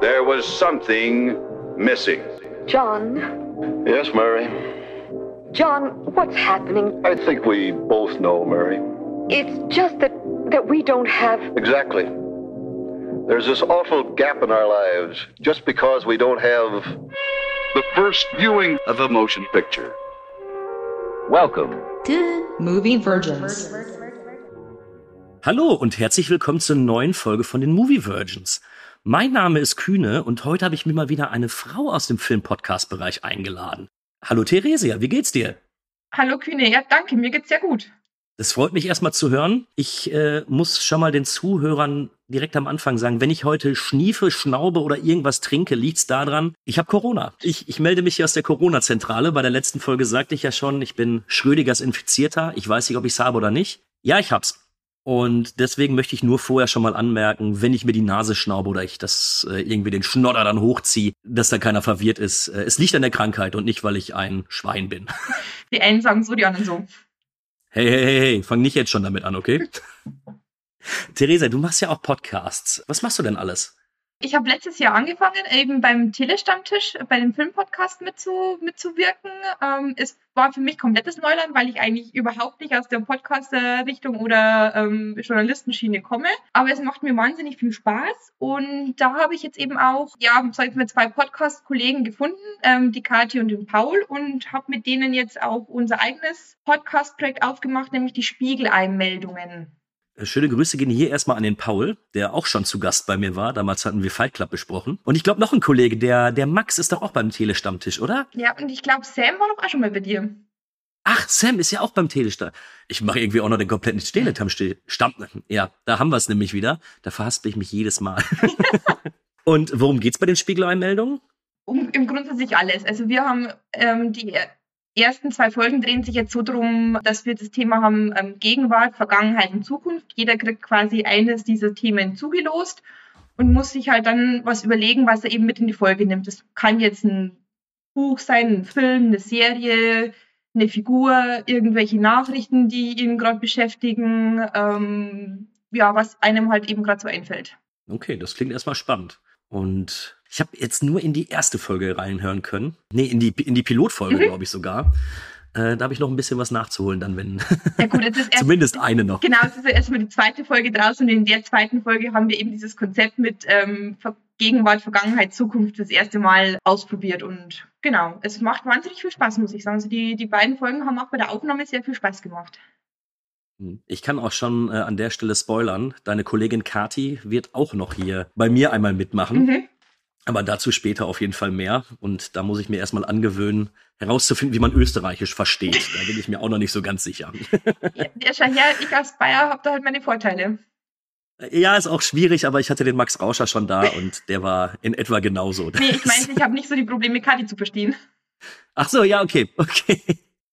There was something missing. John, Yes, Mary. John, what's happening? I think we both know, Mary. It's just that that we don't have Exactly. There's this awful gap in our lives just because we don't have. The first viewing of a motion picture. Welcome. to Movie Virgins. Hallo und herzlich willkommen zur neuen Folge von den Movie Virgins. Mein Name ist Kühne und heute habe ich mir mal wieder eine Frau aus dem Film-Podcast-Bereich eingeladen. Hallo Theresia, wie geht's dir? Hallo Kühne, ja danke, mir geht's sehr gut. Das freut mich erstmal zu hören. Ich äh, muss schon mal den Zuhörern direkt am Anfang sagen, wenn ich heute schniefe, schnaube oder irgendwas trinke, liegt's daran, ich habe Corona. Ich, ich melde mich hier aus der Corona-Zentrale. Bei der letzten Folge sagte ich ja schon, ich bin Schrödigers Infizierter. Ich weiß nicht, ob ich's habe oder nicht. Ja, ich hab's. Und deswegen möchte ich nur vorher schon mal anmerken, wenn ich mir die Nase schnaube oder ich das äh, irgendwie den Schnodder dann hochziehe, dass da keiner verwirrt ist. Äh, es liegt an der Krankheit und nicht, weil ich ein Schwein bin. Die einen sagen so, die anderen so. Hey, hey, hey, hey, fang nicht jetzt schon damit an, okay? Theresa, du machst ja auch Podcasts. Was machst du denn alles? Ich habe letztes Jahr angefangen, eben beim Telestammtisch, bei dem Filmpodcast mitzu, mitzuwirken. Ähm, es war für mich komplettes Neuland, weil ich eigentlich überhaupt nicht aus der Podcast-Richtung oder ähm, Journalistenschiene komme. Aber es macht mir wahnsinnig viel Spaß. Und da habe ich jetzt eben auch, ja, ich mal, zwei Podcast-Kollegen gefunden, ähm, die Kathi und den Paul, und habe mit denen jetzt auch unser eigenes Podcast-Projekt aufgemacht, nämlich die Spiegeleinmeldungen. Äh, Schöne Grüße gehen hier erstmal an den Paul, der auch schon zu Gast bei mir war. Damals hatten wir Fight Club besprochen. Und ich glaube noch ein Kollege, der, der Max ist doch auch beim Telestammtisch, oder? Ja, und ich glaube, Sam war doch auch schon mal bei dir. Ach, Sam ist ja auch beim Telestammtisch. Ich mache irgendwie auch noch den kompletten Telestammtisch. Stamm, ja, da haben wir es nämlich wieder. Da verhaspel ich mich jedes Mal. Und worum geht's bei den Spiegeleinmeldungen? Um, Im Grundsatz alles. Also wir haben ähm, die ersten zwei Folgen drehen sich jetzt so drum, dass wir das Thema haben ähm, Gegenwart, Vergangenheit und Zukunft. Jeder kriegt quasi eines dieser Themen zugelost und muss sich halt dann was überlegen, was er eben mit in die Folge nimmt. Das kann jetzt ein Buch sein, ein Film, eine Serie, eine Figur, irgendwelche Nachrichten, die ihn gerade beschäftigen, ähm, ja, was einem halt eben gerade so einfällt. Okay, das klingt erstmal spannend. Und ich habe jetzt nur in die erste Folge reinhören können. Nee, in die, in die Pilotfolge, Mhm. glaube ich sogar. Äh, da habe ich noch ein bisschen was nachzuholen, dann, wenn. Ja gut, jetzt ist erst Zumindest eine noch. Genau, es ist erstmal die zweite Folge draußen und in der zweiten Folge haben wir eben dieses Konzept mit ähm, Gegenwart, Vergangenheit, Zukunft das erste Mal ausprobiert und genau, es macht wahnsinnig viel Spaß, muss ich sagen. Also die, die beiden Folgen haben auch bei der Aufnahme sehr viel Spaß gemacht. Ich kann auch schon äh, an der Stelle spoilern. Deine Kollegin Kati wird auch noch hier bei mir einmal mitmachen. Mhm. Aber dazu später auf jeden Fall mehr. Und da muss ich mir erstmal angewöhnen, herauszufinden, wie man Österreichisch versteht. Da bin ich mir auch noch nicht so ganz sicher. Ja, ich als Bayer habe da halt meine Vorteile. Ja, ist auch schwierig, aber ich hatte den Max Rauscher schon da und der war in etwa genauso. Nee, ich meine, ich habe nicht so die Probleme, Kati zu verstehen. Ach so, ja, okay, okay.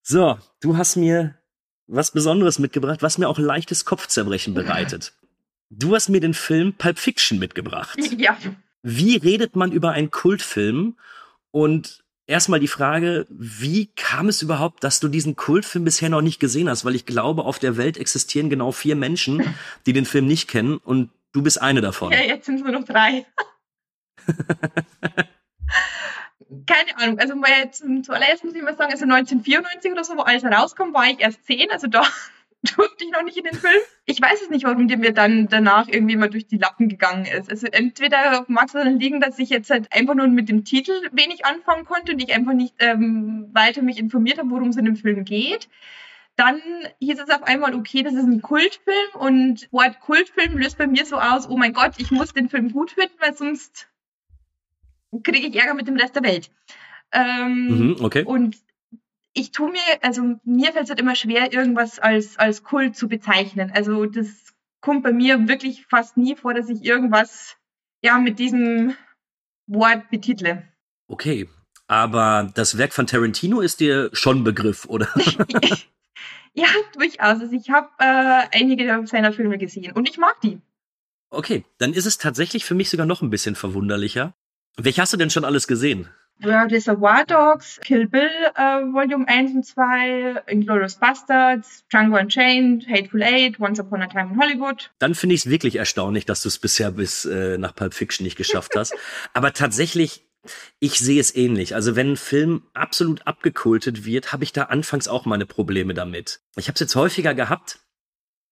So, du hast mir was Besonderes mitgebracht, was mir auch leichtes Kopfzerbrechen bereitet. Du hast mir den Film Pulp Fiction mitgebracht. Ja, Wie redet man über einen Kultfilm? Und erstmal die Frage, wie kam es überhaupt, dass du diesen Kultfilm bisher noch nicht gesehen hast? Weil ich glaube, auf der Welt existieren genau vier Menschen, die den Film nicht kennen und du bist eine davon. ja jetzt sind es nur noch drei. Keine Ahnung, also mal zum, zuallererst muss ich mal sagen, also 1994 oder so, wo alles rauskam, war ich erst zehn, also da durfte ich noch nicht in den Film. Ich weiß es nicht, warum der mir dann danach irgendwie mal durch die Lappen gegangen ist. Also entweder mag es daran liegen, dass ich jetzt halt einfach nur mit dem Titel wenig anfangen konnte und ich einfach nicht ähm, weiter mich informiert habe, worum es in dem Film geht. Dann hieß es auf einmal, okay, das ist ein Kultfilm und Wort Kultfilm löst bei mir so aus, oh mein Gott, ich muss den Film gut finden, weil sonst kriege ich Ärger mit dem Rest der Welt. Ähm, Mhm, okay. Und ich tue mir, also mir fällt es halt immer schwer, irgendwas als, als Kult zu bezeichnen. Also das kommt bei mir wirklich fast nie vor, dass ich irgendwas ja mit diesem Wort betitle. Okay. Aber das Werk von Tarantino ist dir schon ein Begriff, oder? ja, durchaus. Also ich habe äh, einige seiner Filme gesehen und ich mag die. Okay, dann ist es tatsächlich für mich sogar noch ein bisschen verwunderlicher. Welche hast du denn schon alles gesehen? Reservoir Dogs, Kill Bill äh, Volume 1 und 2, Inglourious Bastards, Django Unchained, Hateful Eight, Once Upon a Time in Hollywood. Dann finde ich es wirklich erstaunlich, dass du es bisher bis äh, nach Pulp Fiction nicht geschafft hast. Aber tatsächlich, ich sehe es ähnlich. Also wenn ein Film absolut abgekultet wird, habe ich da anfangs auch meine Probleme damit. Ich habe es jetzt häufiger gehabt,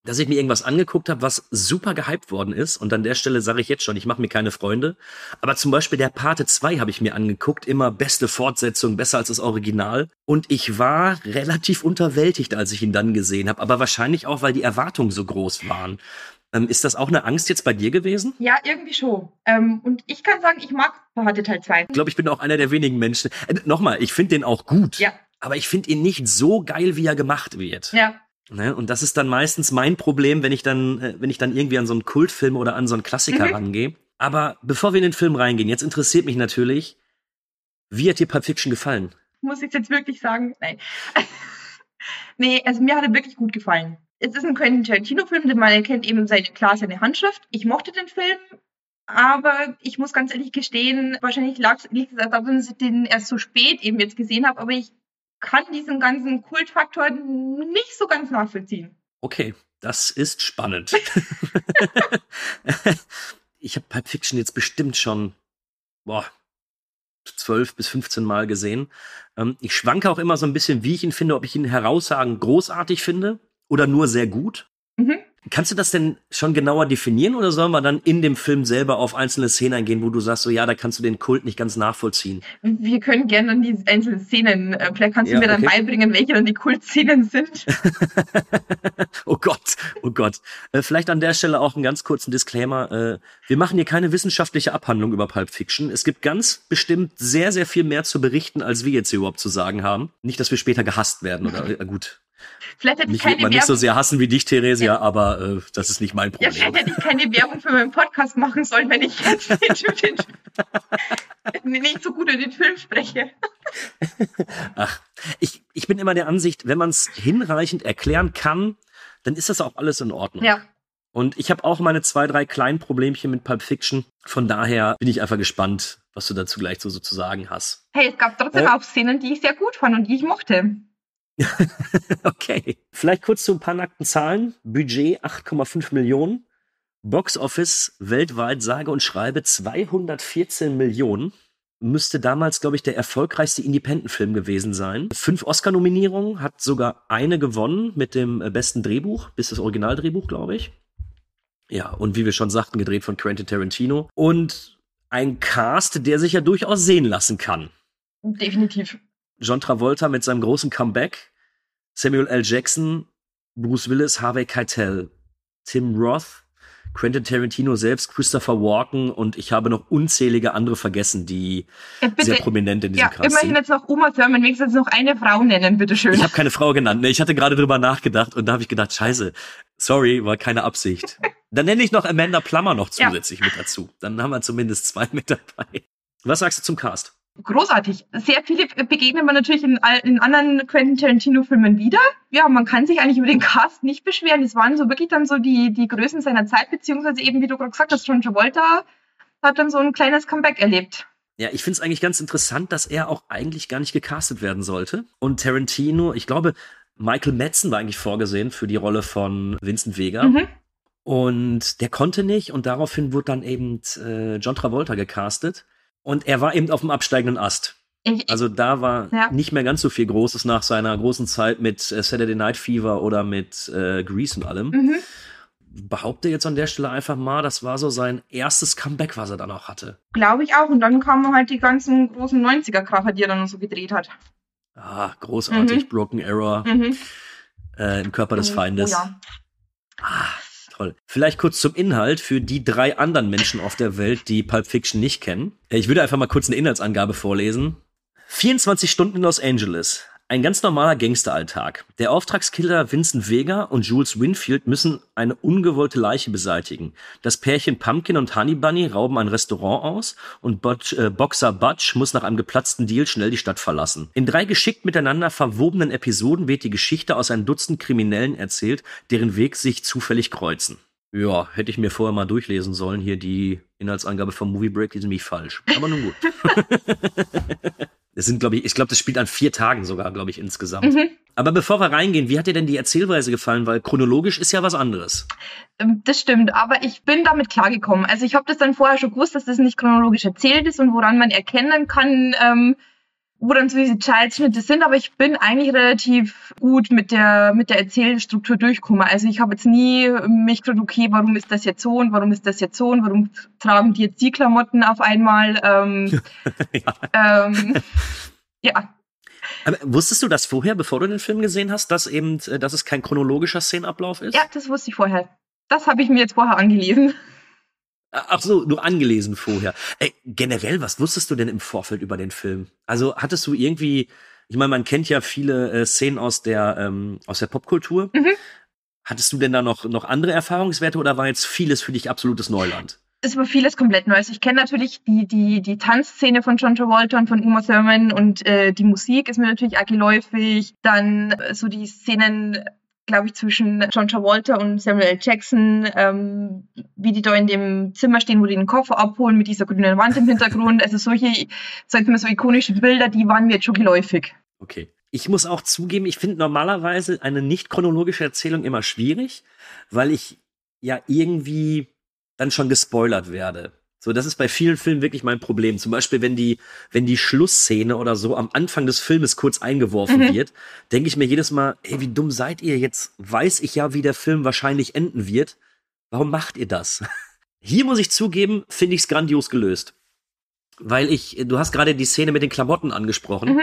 dass ich mir irgendwas angeguckt habe, was super gehypt worden ist. Und an der Stelle sage ich jetzt schon, ich mache mir keine Freunde. Aber zum Beispiel der Pate 2 habe ich mir angeguckt, immer beste Fortsetzung, besser als das Original. Und ich war relativ unterwältigt, als ich ihn dann gesehen habe. Aber wahrscheinlich auch, weil die Erwartungen so groß waren. Ähm, ist das auch eine Angst jetzt bei dir gewesen? Ja, irgendwie schon. Ähm, und ich kann sagen, ich mag Pate Teil 2. Ich glaube, ich bin auch einer der wenigen Menschen. Äh, Nochmal, ich finde den auch gut. Ja. Aber ich finde ihn nicht so geil, wie er gemacht wird. Ja. Ne? Und das ist dann meistens mein Problem, wenn ich dann, äh, wenn ich dann irgendwie an so einen Kultfilm oder an so einen Klassiker Mhm. rangehe. Aber bevor wir in den Film reingehen, jetzt interessiert mich natürlich, wie hat dir Pulp Fiction gefallen? Muss ich jetzt wirklich sagen? Nein. nee, also mir hat er wirklich gut gefallen. Es ist ein Quentin Tarantino-Film, denn man erkennt eben seine, klar seine Handschrift. Ich mochte den Film, aber ich muss ganz ehrlich gestehen, wahrscheinlich lag- liegt es daran, dass ich den erst so spät eben jetzt gesehen habe, aber ich kann diesen ganzen Kultfaktor nicht so ganz nachvollziehen. Okay, das ist spannend. ich habe Pulp Fiction jetzt bestimmt schon, boah, 12 bis 15 Mal gesehen. Ähm, ich schwanke auch immer so ein bisschen, wie ich ihn finde, ob ich ihn herausragend großartig finde oder nur sehr gut. Mhm. Kannst du das denn schon genauer definieren oder sollen wir dann in dem Film selber auf einzelne Szenen eingehen, wo du sagst, so ja, da kannst du den Kult nicht ganz nachvollziehen? Wir können gerne dann die einzelnen Szenen, äh, vielleicht kannst Ja, du mir dann okay. beibringen, welche dann die Kultszenen sind. oh Gott, oh Gott. Äh, vielleicht an der Stelle auch einen ganz kurzen Disclaimer. Äh, wir machen hier keine wissenschaftliche Abhandlung über Pulp Fiction. Es gibt ganz bestimmt sehr, sehr viel mehr zu berichten, als wir jetzt hier überhaupt zu sagen haben. Nicht, dass wir später gehasst werden oder gut. Vielleicht hätte ich keine man nicht so Werbung, sehr hassen wie dich, Theresia, Ja. aber äh, das ist nicht mein ja, Problem. vielleicht hätte ich keine Werbung für meinen Podcast machen sollen, wenn ich jetzt den, den, nicht so gut über den Film spreche. Ach, ich, ich bin immer der Ansicht, wenn man es hinreichend erklären kann, dann ist das auch alles in Ordnung. Ja. Und ich habe auch meine zwei, drei kleinen Problemchen mit Pulp Fiction. Von daher bin ich einfach gespannt, was du dazu gleich so, so zu sagen hast. Hey, es gab trotzdem Äh. auch Szenen, die ich sehr gut fand und die ich mochte. Okay. Vielleicht kurz zu ein paar nackten Zahlen. Budget 8,5 Millionen. Box Office weltweit sage und schreibe 214 Millionen. Müsste damals, glaube ich, der erfolgreichste Independent-Film gewesen sein. Fünf Oscar-Nominierungen, hat sogar eine gewonnen mit dem äh, besten Drehbuch, bis das Originaldrehbuch, glaube ich. Ja, und wie wir schon sagten, gedreht von Quentin Tarantino. Und ein Cast, der sich ja durchaus sehen lassen kann. Definitiv. John Travolta mit seinem großen Comeback, Samuel L. Jackson, Bruce Willis, Harvey Keitel, Tim Roth, Quentin Tarantino selbst, Christopher Walken und ich habe noch unzählige andere vergessen, die Ja, bitte, sehr prominent in diesem ja, Cast immerhin sind. jetzt noch Uma Thurman, wenigstens noch eine Frau nennen, bitteschön. Ich habe keine Frau genannt. Ne? Ich hatte gerade drüber nachgedacht und da habe ich gedacht, scheiße, sorry, war keine Absicht. Dann nenne ich noch Amanda Plummer noch Ja. zusätzlich mit dazu. Dann haben wir zumindest zwei mit dabei. Was sagst du zum Cast? Großartig. Sehr viele begegnen man natürlich in, in anderen Quentin Tarantino-Filmen wieder. Ja, man kann sich eigentlich über den Cast nicht beschweren. Es waren so wirklich dann so die, die Größen seiner Zeit, beziehungsweise eben, wie du gerade gesagt hast, John Travolta hat dann so ein kleines Comeback erlebt. Ja, ich finde es eigentlich ganz interessant, dass er auch eigentlich gar nicht gecastet werden sollte. Und Tarantino, ich glaube, Michael Madsen war eigentlich vorgesehen für die Rolle von Vincent Vega. Mhm. Und der konnte nicht und daraufhin wurde dann eben äh, John Travolta gecastet. Und er war eben auf dem absteigenden Ast. Also da war Ja. nicht mehr ganz so viel Großes nach seiner großen Zeit mit äh, Saturday Night Fever oder mit äh, Grease und allem. mhm. Behaupte jetzt an der Stelle einfach mal, das war so sein erstes Comeback, was er dann auch hatte. Glaube ich auch. Und dann kamen halt die ganzen großen 90er-Kracher, die er dann so gedreht hat. Ah, großartig. Mhm. Broken Arrow Mhm. äh, im Körper des Oh, Feindes. Oh, ja. Ah, toll. Vielleicht kurz zum Inhalt für die drei anderen Menschen auf der Welt, die Pulp Fiction nicht kennen. Äh, Ich würde einfach mal kurz eine Inhaltsangabe vorlesen. 24 Stunden in Los Angeles. Ein ganz normaler Gangsteralltag. Der Auftragskiller Vincent Vega und Jules Winfield müssen eine ungewollte Leiche beseitigen. Das Pärchen Pumpkin und Honey Bunny rauben ein Restaurant aus und Butch, äh, Boxer Butch muss nach einem geplatzten Deal schnell die Stadt verlassen. In drei geschickt miteinander verwobenen Episoden wird die Geschichte aus ein Dutzend Kriminellen erzählt, deren Weg sich zufällig kreuzen. Ja, hätte ich mir vorher mal durchlesen sollen. Hier die Inhaltsangabe vom Movie Break, ist nämlich falsch. Aber nun gut. Es sind, glaube ich, ich glaube, das spielt an vier Tagen sogar, glaube ich, insgesamt. Mhm. Aber bevor wir reingehen, wie hat dir denn die Erzählweise gefallen? Weil chronologisch ist ja was anderes. Ähm, Das stimmt, aber ich bin damit klargekommen. Also ich habe das dann vorher schon gewusst, dass das nicht chronologisch erzählt ist und woran man erkennen kann, ähm, wo dann so diese Zeitschnitte sind, aber ich bin eigentlich relativ gut mit der, mit der Erzählstruktur durchgekommen. Also ich habe jetzt nie mich gefragt, okay, warum ist das jetzt so und warum ist das jetzt so und warum tragen die jetzt die Klamotten auf einmal? Ähm, ja. Ähm, ja. Aber wusstest du das vorher, bevor du den Film gesehen hast, dass eben, äh, dass es kein chronologischer Szenenablauf ist? Ja, das wusste ich vorher. Das habe ich mir jetzt vorher angelesen. Ach so, nur angelesen vorher. Ey, generell, was wusstest du denn im Vorfeld über den Film? Also hattest du irgendwie, ich meine, man kennt ja viele äh, Szenen aus der ähm, aus der Popkultur. Mhm. Hattest du denn da noch noch andere Erfahrungswerte oder war jetzt vieles für dich absolutes Neuland? Es war vieles komplett Neues. Ich kenne natürlich die, die, die Tanzszene von John Travolta und von Uma Thurman und äh, die Musik ist mir natürlich auch geläufig. Dann äh, so die Szenen, glaube ich, zwischen John Travolta und Samuel. Jackson, ähm, wie die da in dem Zimmer stehen, wo die den Koffer abholen mit dieser grünen Wand im Hintergrund. Also solche, sag ich mal, so ikonische Bilder, die waren mir jetzt schon geläufig. Okay. Ich muss auch zugeben, ich finde normalerweise eine nicht chronologische Erzählung immer schwierig, weil ich ja irgendwie dann schon gespoilert werde. So, das ist bei vielen Filmen wirklich mein Problem. Zum Beispiel, wenn die, wenn die Schlussszene oder so am Anfang des Filmes kurz eingeworfen Mhm. wird, denke ich mir jedes Mal, ey, wie dumm seid ihr? Jetzt weiß ich ja, wie der Film wahrscheinlich enden wird. Warum macht ihr das? Hier muss ich zugeben, finde ich es grandios gelöst. Weil ich, du hast gerade die Szene mit den Klamotten angesprochen. Mhm.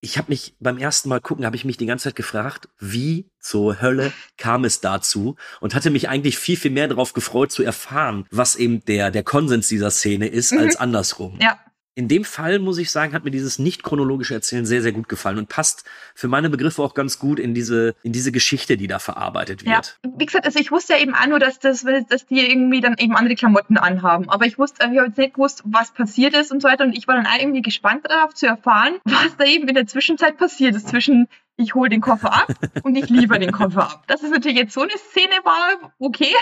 Ich habe mich beim ersten Mal gucken, habe ich mich die ganze Zeit gefragt, wie zur Hölle kam es dazu und hatte mich eigentlich viel, viel mehr darauf gefreut zu erfahren, was eben der, der Konsens dieser Szene ist, Mhm. als andersrum. Ja. In dem Fall, muss ich sagen, hat mir dieses nicht chronologische Erzählen sehr, sehr gut gefallen und passt für meine Begriffe auch ganz gut in diese, in diese Geschichte, die da verarbeitet Ja, wird. wie gesagt, also ich wusste ja eben auch nur, dass, das, dass die irgendwie dann eben andere Klamotten anhaben. Aber ich wusste, ich habe jetzt nicht gewusst, was passiert ist und so weiter. Und ich war dann auch irgendwie gespannt darauf zu erfahren, was da eben in der Zwischenzeit passiert ist. Zwischen ich hole den Koffer ab und ich liefere den Koffer ab. Dass es natürlich jetzt so eine Szene war, okay.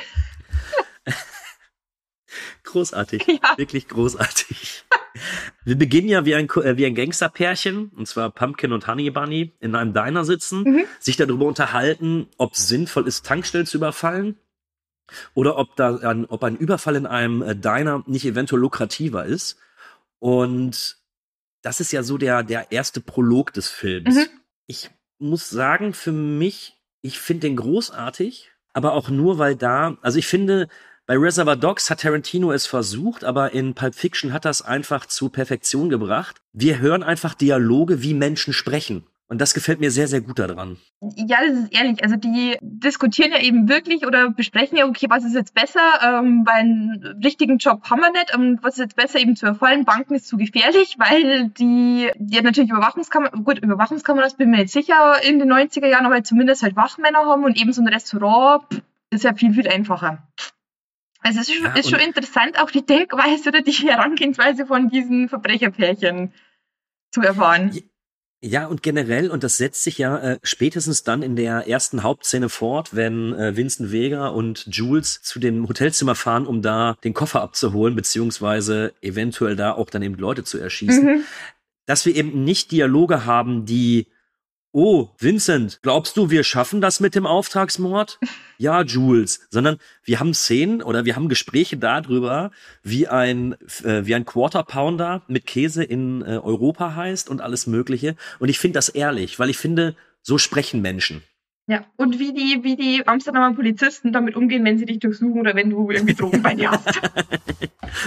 Großartig. Ja. Wirklich großartig. Wir beginnen ja wie ein, äh, wie ein Gangsterpärchen, und zwar Pumpkin und Honey Bunny, in einem Diner sitzen, Mhm. sich darüber unterhalten, ob es sinnvoll ist, Tankstellen zu überfallen oder ob, da ein, ob ein Überfall in einem äh, Diner nicht eventuell lukrativer ist. Und das ist ja so der, der erste Prolog des Films. Mhm. Ich muss sagen, für mich, ich finde den großartig, aber auch nur, weil da, also ich finde, bei Reservoir Dogs hat Tarantino es versucht, aber in Pulp Fiction hat das einfach zu Perfektion gebracht. Wir hören einfach Dialoge, wie Menschen sprechen. Und das gefällt mir sehr, sehr gut daran. Ja, das ist ehrlich. Also die diskutieren ja eben wirklich oder besprechen ja, okay, was ist jetzt besser, ähm, weil einen richtigen Job haben wir nicht und was ist jetzt besser eben zu erfallen. Banken ist zu gefährlich, weil die, die natürlich Überwachungskameras, gut, Überwachungskameras bin mir nicht sicher in den 90er Jahren, aber zumindest halt Wachmänner haben und eben so ein Restaurant pff, ist ja viel, viel einfacher. Also es ist, schon- Ja, ist schon interessant, auch die Denkweise oder die Herangehensweise von diesen Verbrecherpärchen zu erfahren. Ja, und generell, und das setzt sich ja äh, spätestens dann in der ersten Hauptszene fort, wenn äh, Vincent Vega und Jules zu dem Hotelzimmer fahren, um da den Koffer abzuholen, beziehungsweise eventuell da auch dann eben Leute zu erschießen. Mhm. Dass wir eben nicht Dialoge haben, die Oh, Vincent, glaubst du, wir schaffen das mit dem Auftragsmord? Ja, Jules, sondern wir haben Szenen oder wir haben Gespräche darüber, wie ein äh, wie ein Quarter Pounder mit Käse in äh, Europa heißt und alles Mögliche. Und ich finde das ehrlich, weil ich finde, so sprechen Menschen. Ja, und wie die, wie die Amsterdamer Polizisten damit umgehen, wenn sie dich durchsuchen oder wenn du irgendwie Drogen bei dir hast.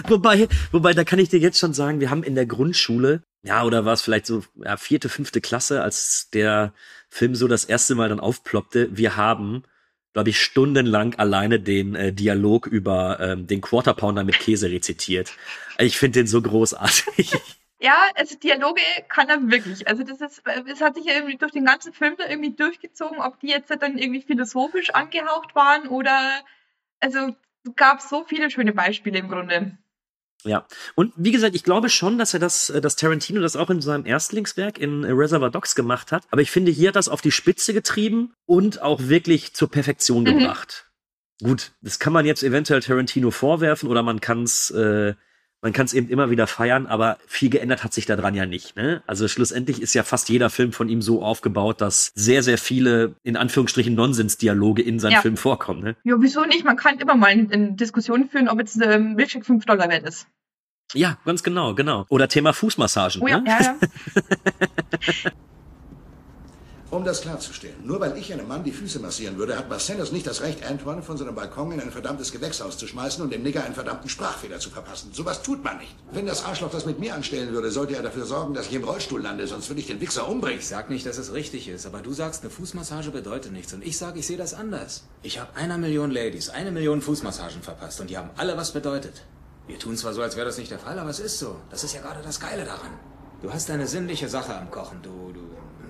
Wobei, wobei, da kann ich dir jetzt schon sagen, wir haben in der Grundschule, ja, oder war es vielleicht so ja, vierte, fünfte Klasse, als der Film so das erste Mal dann aufploppte, wir haben, glaube ich, stundenlang alleine den äh, Dialog über ähm, den Quarter Pounder mit Käse rezitiert. Ich finde den so großartig. Ja, also Dialoge kann er wirklich. Also das ist, es hat sich ja irgendwie durch den ganzen Film da irgendwie durchgezogen, ob die jetzt dann irgendwie philosophisch angehaucht waren oder, also es gab so viele schöne Beispiele im Grunde. Ja, und wie gesagt, ich glaube schon, dass er das, dass Tarantino das auch in seinem Erstlingswerk in Reservoir Dogs gemacht hat. Aber ich finde, hier hat das auf die Spitze getrieben und auch wirklich zur Perfektion Mhm. gebracht. gut, das kann man jetzt eventuell Tarantino vorwerfen oder man kann es äh, man kann es eben immer wieder feiern, aber viel geändert hat sich daran ja nicht. Ne? Also schlussendlich ist ja fast jeder Film von ihm so aufgebaut, dass sehr, sehr viele, in Anführungsstrichen, Nonsensdialoge in seinen Ja. Filmen vorkommen. Ne? Ja, wieso nicht? Man kann immer mal eine Diskussion führen, ob jetzt ähm, Milchshake 5 Dollar wert ist. Ja, ganz genau, genau. Oder Thema Fußmassagen. Oh ja, ne? ja, ja. Um das klarzustellen, nur weil ich einem Mann die Füße massieren würde, hat Marcellus nicht das Recht, Antoine von seinem Balkon in ein verdammtes Gewächshaus zu schmeißen und dem Nigger einen verdammten Sprachfehler zu verpassen. Sowas tut man nicht. Wenn das Arschloch das mit mir anstellen würde, sollte er dafür sorgen, dass ich im Rollstuhl lande, sonst würde ich den Wichser umbringen. Ich sag nicht, dass es richtig ist, aber du sagst, eine Fußmassage bedeutet nichts. Und ich sage, ich sehe das anders. Ich habe einer Million Ladies, eine Million Fußmassagen verpasst und die haben alle was bedeutet. Wir tun zwar so, als wäre das nicht der Fall, aber es ist so. Das ist ja gerade das Geile daran. Du hast eine sinnliche Sache am Kochen. Du, du,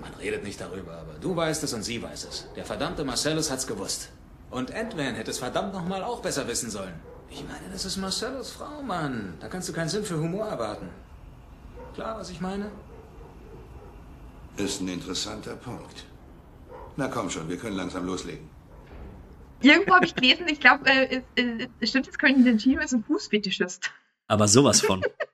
man redet nicht darüber, aber du weißt es und sie weiß es. Der verdammte Marcellus hat's gewusst. Und Ant-Man hätte es verdammt nochmal auch besser wissen sollen. Ich meine, das ist Marcellus Frau, Mann. Da kannst du keinen Sinn für Humor erwarten. Klar, was ich meine? Ist ein interessanter Punkt. Na komm schon, wir können langsam loslegen. Irgendwo habe ich gelesen, ich glaube, äh, äh, stimmt, jetzt Quentin Tarantino ist ein Fußfetischist. Aber sowas von.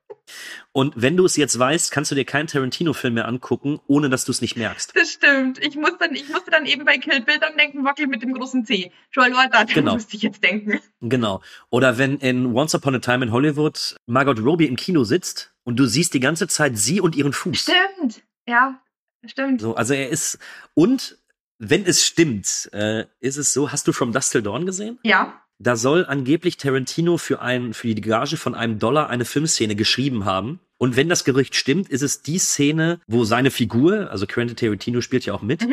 Und wenn du es jetzt weißt, kannst du dir keinen Tarantino-Film mehr angucken, ohne dass du es nicht merkst. Das stimmt. Ich, muss dann, ich musste dann eben bei Kill Bill dann denken, wackel mit dem großen C. Joel Walter, da Genau. musste ich jetzt denken. Genau. Oder wenn in Once Upon a Time in Hollywood Margot Robbie im Kino sitzt und du siehst die ganze Zeit sie und ihren Fuß. Stimmt. Ja, stimmt. So, also er ist und wenn es stimmt, äh, ist es so, hast du From Dust Till Dawn gesehen? Ja. Da soll angeblich Tarantino für ein, für die Gage von einem Dollar eine Filmszene geschrieben haben. Und wenn das Gerücht stimmt, ist es die Szene, wo seine Figur, also Quentin Tarantino spielt ja auch mit,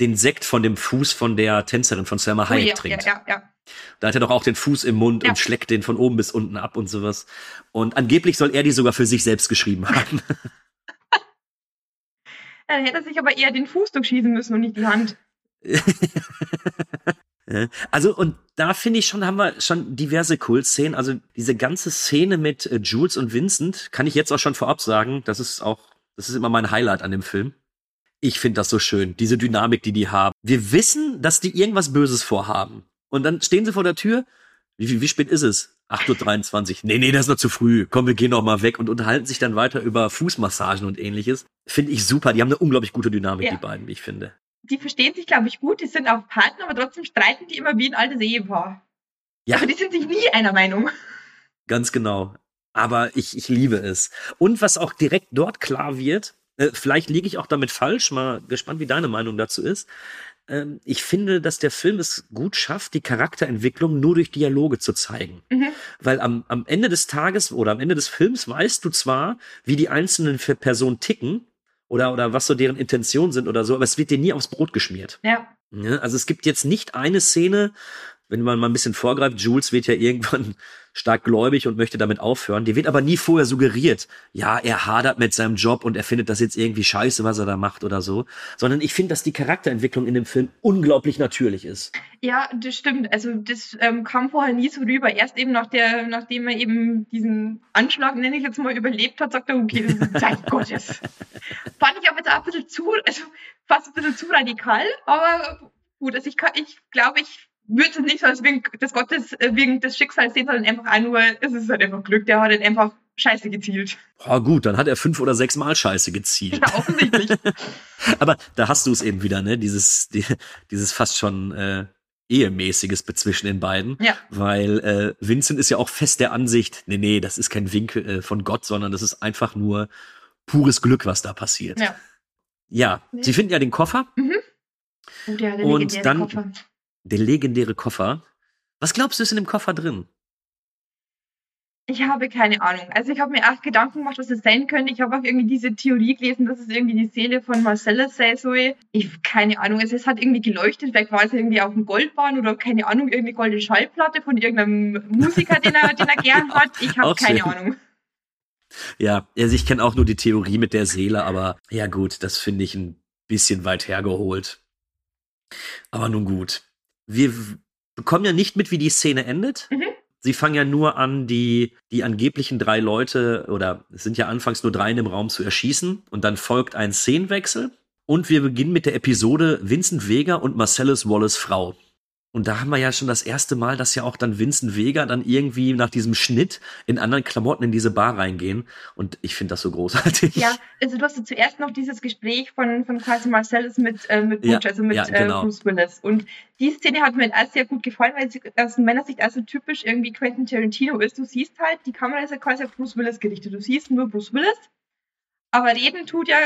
den Sekt von dem Fuß von der Tänzerin von Selma Oh, Hayek ja, trinkt. ja, ja. Da hat er doch auch den Fuß im Mund und schleckt den von oben bis unten ab und sowas. Und angeblich soll er die sogar für sich selbst geschrieben haben. Dann hätte er sich aber eher den Fuß durchschießen müssen und nicht die Hand. Also, und da finde ich schon, haben wir schon diverse Kultszenen. Also, diese ganze Szene mit äh, Jules und Vincent kann ich jetzt auch schon vorab sagen. Das ist auch, das ist immer mein Highlight an dem Film. Ich finde das so schön, diese Dynamik, die die haben. Wir wissen, dass die irgendwas Böses vorhaben. Und dann stehen sie vor der Tür. Wie, wie, wie spät ist es? 8.23 Uhr. Nee, nee, das ist noch zu früh. Komm, wir gehen noch mal weg und unterhalten sich dann weiter über Fußmassagen und ähnliches. Finde ich super. Die haben eine unglaublich gute Dynamik, Ja. die beiden, wie ich finde. Die verstehen sich, glaube ich, gut, die sind auch Partner, aber trotzdem streiten die immer wie ein altes Ehepaar. Ja. Aber die sind sich nie einer Meinung. Ganz genau. Aber ich, ich liebe es. Und was auch direkt dort klar wird, äh, vielleicht liege ich auch damit falsch, mal gespannt, wie deine Meinung dazu ist. Ähm, ich finde, dass der Film es gut schafft, die Charakterentwicklung nur durch Dialoge zu zeigen. Mhm. Weil am, am Ende des Tages oder am Ende des Films weißt du zwar, wie die einzelnen Personen ticken oder, oder was so deren Intentionen sind oder so, aber es wird dir nie aufs Brot geschmiert. Ja. Ja, also es gibt jetzt nicht eine Szene, wenn man mal ein bisschen vorgreift, Jules wird ja irgendwann stark gläubig und möchte damit aufhören. Die wird aber nie vorher suggeriert, ja, er hadert mit seinem Job und er findet das jetzt irgendwie scheiße, was er da macht oder so. Sondern ich finde, dass die Charakterentwicklung in dem Film unglaublich natürlich ist. Ja, das stimmt. Also das ähm, kam vorher nie so rüber. Erst eben nach der, nachdem er eben diesen Anschlag, nenne ich jetzt mal, überlebt hat, sagt er, okay, das ist Zeit Gottes. Fand ich aber jetzt auch ein bisschen zu, also fast ein bisschen zu radikal, aber gut, also ich kann, ich glaube, ich würde es nicht so als wegen des Gottes, äh, wegen des Schicksals sehen, sondern einfach auch nur, es ist halt einfach Glück, der hat halt einfach Scheiße gezielt. Ah, gut, dann hat er fünf oder sechs Mal Scheiße gezielt. Ja, offensichtlich. Aber da hast du es eben wieder, ne? Dieses, die, dieses fast schon äh, ehemäßiges bezwischen den beiden. Ja. Weil äh, Vincent ist ja auch fest der Ansicht, nee, nee, das ist kein Wink äh, von Gott, sondern das ist einfach nur pures Glück, was da passiert. Ja. Ja, Nee. sie finden ja den Koffer, Oh, der, der Und dann- Koffer. Der legendäre Koffer. Was glaubst du, ist in dem Koffer drin? Ich habe keine Ahnung. Also ich habe mir erst Gedanken gemacht, was es sein könnte. Ich habe auch irgendwie diese Theorie gelesen, dass es irgendwie die Seele von Marcellus sei soll. Ich keine Ahnung. Also es hat irgendwie geleuchtet. Vielleicht war es irgendwie auf dem Goldbahn oder keine Ahnung, irgendeine goldene Schallplatte von irgendeinem Musiker, den er, den er gern hat. Ich habe Auch keine schön. Ahnung. Ja, also ich kenne auch nur die Theorie mit der Seele, aber ja gut, das finde ich ein bisschen weit hergeholt. Aber nun gut. Wir bekommen ja nicht mit, wie die Szene endet. Mhm. Sie fangen ja nur an, die, die angeblichen drei Leute, oder es sind ja anfangs nur drei in dem Raum zu erschießen. Und dann folgt ein Szenenwechsel. Und wir beginnen mit der Episode Vincent Vega und Marcellus Wallace Frau. Und da haben wir ja schon das erste Mal, dass ja auch dann Vincent Vega dann irgendwie nach diesem Schnitt in anderen Klamotten in diese Bar reingehen. Und ich finde das so großartig. Ja, also du hast ja zuerst noch dieses Gespräch von, von Quasi Marcellus mit, äh, mit Butch, Ja, also mit ja, genau. äh, Bruce Willis. Und die Szene hat mir auch sehr gut gefallen, weil sie aus Männersicht also typisch irgendwie Quentin Tarantino ist. Du siehst halt, die Kamera ist ja quasi auf Bruce Willis gerichtet. Du siehst nur Bruce Willis, aber reden tut ja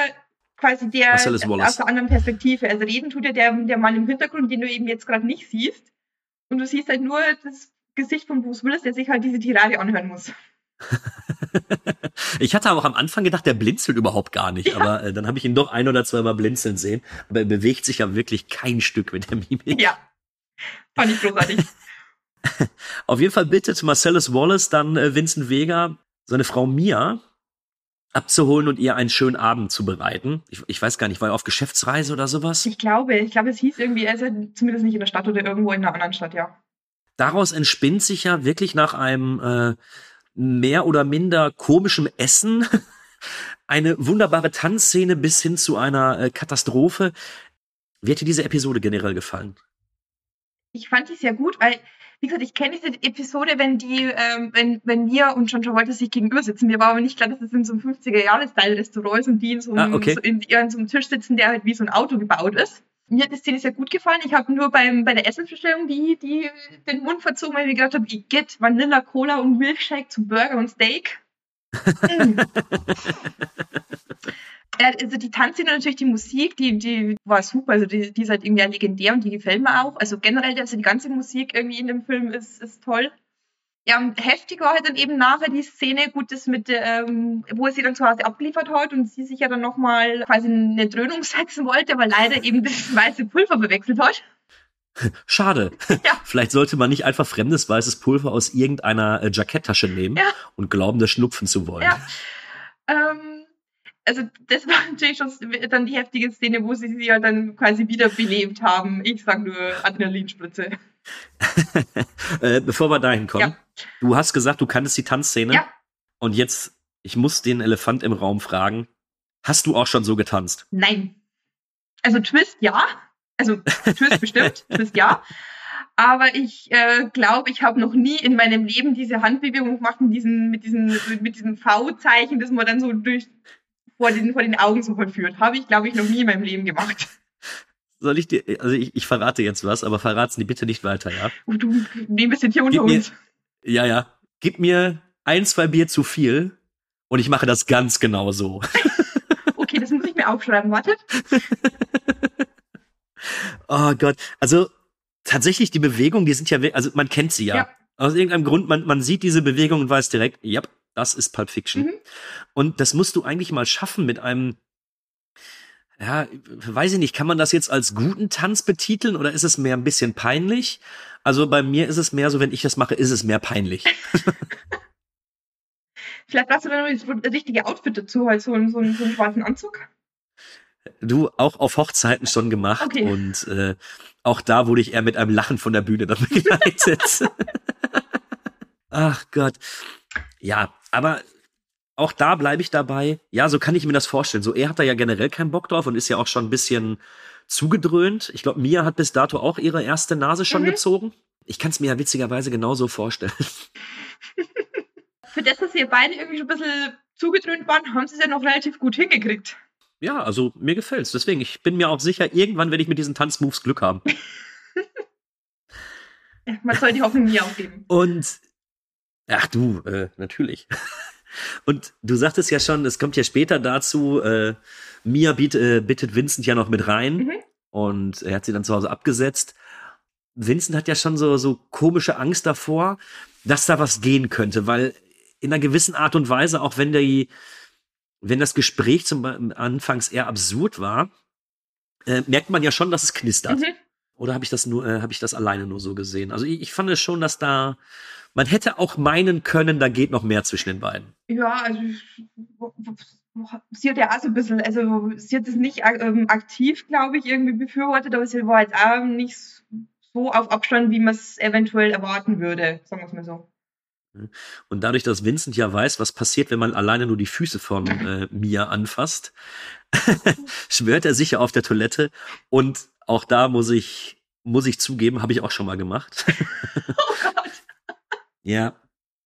quasi der aus der anderen Perspektive. Also reden tut ja der, der Mann im Hintergrund, den du eben jetzt gerade nicht siehst. Und du siehst halt nur das Gesicht von Bruce Willis, der sich halt diese Tirade anhören muss. Ich hatte aber auch am Anfang gedacht, der blinzelt überhaupt gar nicht. Ja. Aber äh, dann habe ich ihn doch ein oder zweimal blinzeln sehen. Aber er bewegt sich ja wirklich kein Stück mit der Mimik. Ja. Fand ich großartig. Auf jeden Fall bittet Marcellus Wallace dann äh, Vincent Vega, seine Frau Mia, abzuholen und ihr einen schönen Abend zu bereiten. Ich, ich weiß gar nicht, war er auf Geschäftsreise oder sowas? Ich glaube, ich glaube, es hieß irgendwie, er ist ja zumindest nicht in der Stadt oder irgendwo in einer anderen Stadt, ja. Daraus entspinnt sich ja wirklich nach einem äh, mehr oder minder komischen Essen eine wunderbare Tanzszene bis hin zu einer äh, Katastrophe. Wie hat dir diese Episode generell gefallen? Ich fand die sehr gut, weil, wie gesagt, ich kenne diese Episode, wenn die, ähm, wenn, wenn wir und John Travolta sich gegenüber sitzen. Mir war aber nicht klar, dass es in so einem 50er-Jahres-Style-Restaurant ist und die in so, einem, Ah, okay. so, in, an so einem Tisch sitzen, der halt wie so ein Auto gebaut ist. Mir hat die Szene sehr gut gefallen. Ich habe nur beim, bei der Essensbestellung die, die den Mund verzogen, weil ich mir gedacht habe, ich get Vanilla, Cola und Milkshake zu Burger und Steak. Mm. Also die Tanzszene, natürlich die Musik, die, die war super. Also die, die ist halt irgendwie legendär und die gefällt mir auch. Also generell, also die ganze Musik irgendwie in dem Film ist, ist toll. Ja, und heftig war halt dann eben nachher die Szene, gut, das mit, ähm, wo er sie dann zu Hause abgeliefert hat und sie sich ja dann nochmal quasi eine Dröhnung setzen wollte, aber leider eben das weiße Pulver bewechselt hat. Schade. Ja. Vielleicht sollte man nicht einfach fremdes weißes Pulver aus irgendeiner äh, Jacketttasche nehmen Ja. und glauben, das schnupfen zu wollen. Ja. Ähm, also das war natürlich schon dann die heftige Szene, wo sie sie ja dann quasi wiederbelebt haben. Ich sag nur Adrenalinspritze. äh, bevor wir dahin kommen, Ja. du hast gesagt, du kanntest die Tanzszene. Ja. Und jetzt, ich muss den Elefant im Raum fragen. Hast du auch schon so getanzt? Nein. Also Twist ja. Also Twist bestimmt, Twist ja. Aber ich äh, glaube, ich habe noch nie in meinem Leben diese Handbewegung gemacht mit diesem, mit diesem, mit diesem V-Zeichen, das man dann so durch vor den, vor den Augen so vollführt. Habe ich, glaube ich, noch nie in meinem Leben gemacht. Soll ich dir, also ich, ich verrate jetzt was, aber verrat's die bitte nicht weiter, ja? Du nehmen es jetzt hier unter mir- uns. Ja, ja. Gib mir ein, zwei Bier zu viel und ich mache das ganz genau so. Okay, das muss ich mir aufschreiben. Wartet. Oh Gott. Also tatsächlich die Bewegung, die sind ja, also man kennt sie ja. Ja. Aus irgendeinem Grund, man, man sieht diese Bewegung und weiß direkt, ja, das ist Pulp Fiction. Mhm. Und das musst du eigentlich mal schaffen mit einem, ja, weiß ich nicht, kann man das jetzt als guten Tanz betiteln oder ist es mehr ein bisschen peinlich? Also bei mir ist es mehr so, wenn ich das mache, ist es mehr peinlich. Vielleicht brauchst du dann noch das richtige Outfit dazu, halt so, einen- so, einen, so einen schwarzen Anzug. Du auch auf Hochzeiten schon gemacht Okay. und äh, auch da wurde ich eher mit einem Lachen von der Bühne dann begleitet. Ach Gott. Ja, aber auch da bleibe ich dabei. Ja, so kann ich mir das vorstellen. So, er hat da ja generell keinen Bock drauf und ist ja auch schon ein bisschen zugedröhnt. Ich glaube, Mia hat bis dato auch ihre erste Nase schon Mhm. gezogen. Ich kann es mir ja witzigerweise genauso vorstellen. Für das, dass ihr beide irgendwie schon ein bisschen zugedröhnt waren, haben sie es ja noch relativ gut hingekriegt. Ja, also mir gefällt's. Deswegen, ich bin mir auch sicher, irgendwann werde ich mit diesen Tanzmoves Glück haben. Man soll die Hoffnung nie aufgeben. Und ach du, äh, natürlich. Und du sagtest ja schon, es kommt ja später dazu, äh, Mia biet, äh, bittet Vincent ja noch mit rein Mhm. und er hat sie dann zu Hause abgesetzt. Vincent hat ja schon so, so komische Angst davor, dass da was gehen könnte, weil in einer gewissen Art und Weise, auch wenn die, wenn das Gespräch zum anfangs eher absurd war, äh, merkt man ja schon, dass es knistert. Mhm. Oder habe ich das nur, äh, habe ich das alleine nur so gesehen? Also ich, ich fand es schon, dass da, man hätte auch meinen können, da geht noch mehr zwischen den beiden. Ja, also sie hat ja auch so ein bisschen, also sie hat es nicht ähm, aktiv, glaube ich, irgendwie befürwortet, aber sie war jetzt auch nicht so auf Abstand, wie man es eventuell erwarten würde, sagen wir es mal so. Und dadurch, dass Vincent ja weiß, was passiert, wenn man alleine nur die Füße von äh, Mia anfasst, schwört er sicher auf der Toilette. Und auch da muss ich, muss ich zugeben, habe ich auch schon mal gemacht. Ja,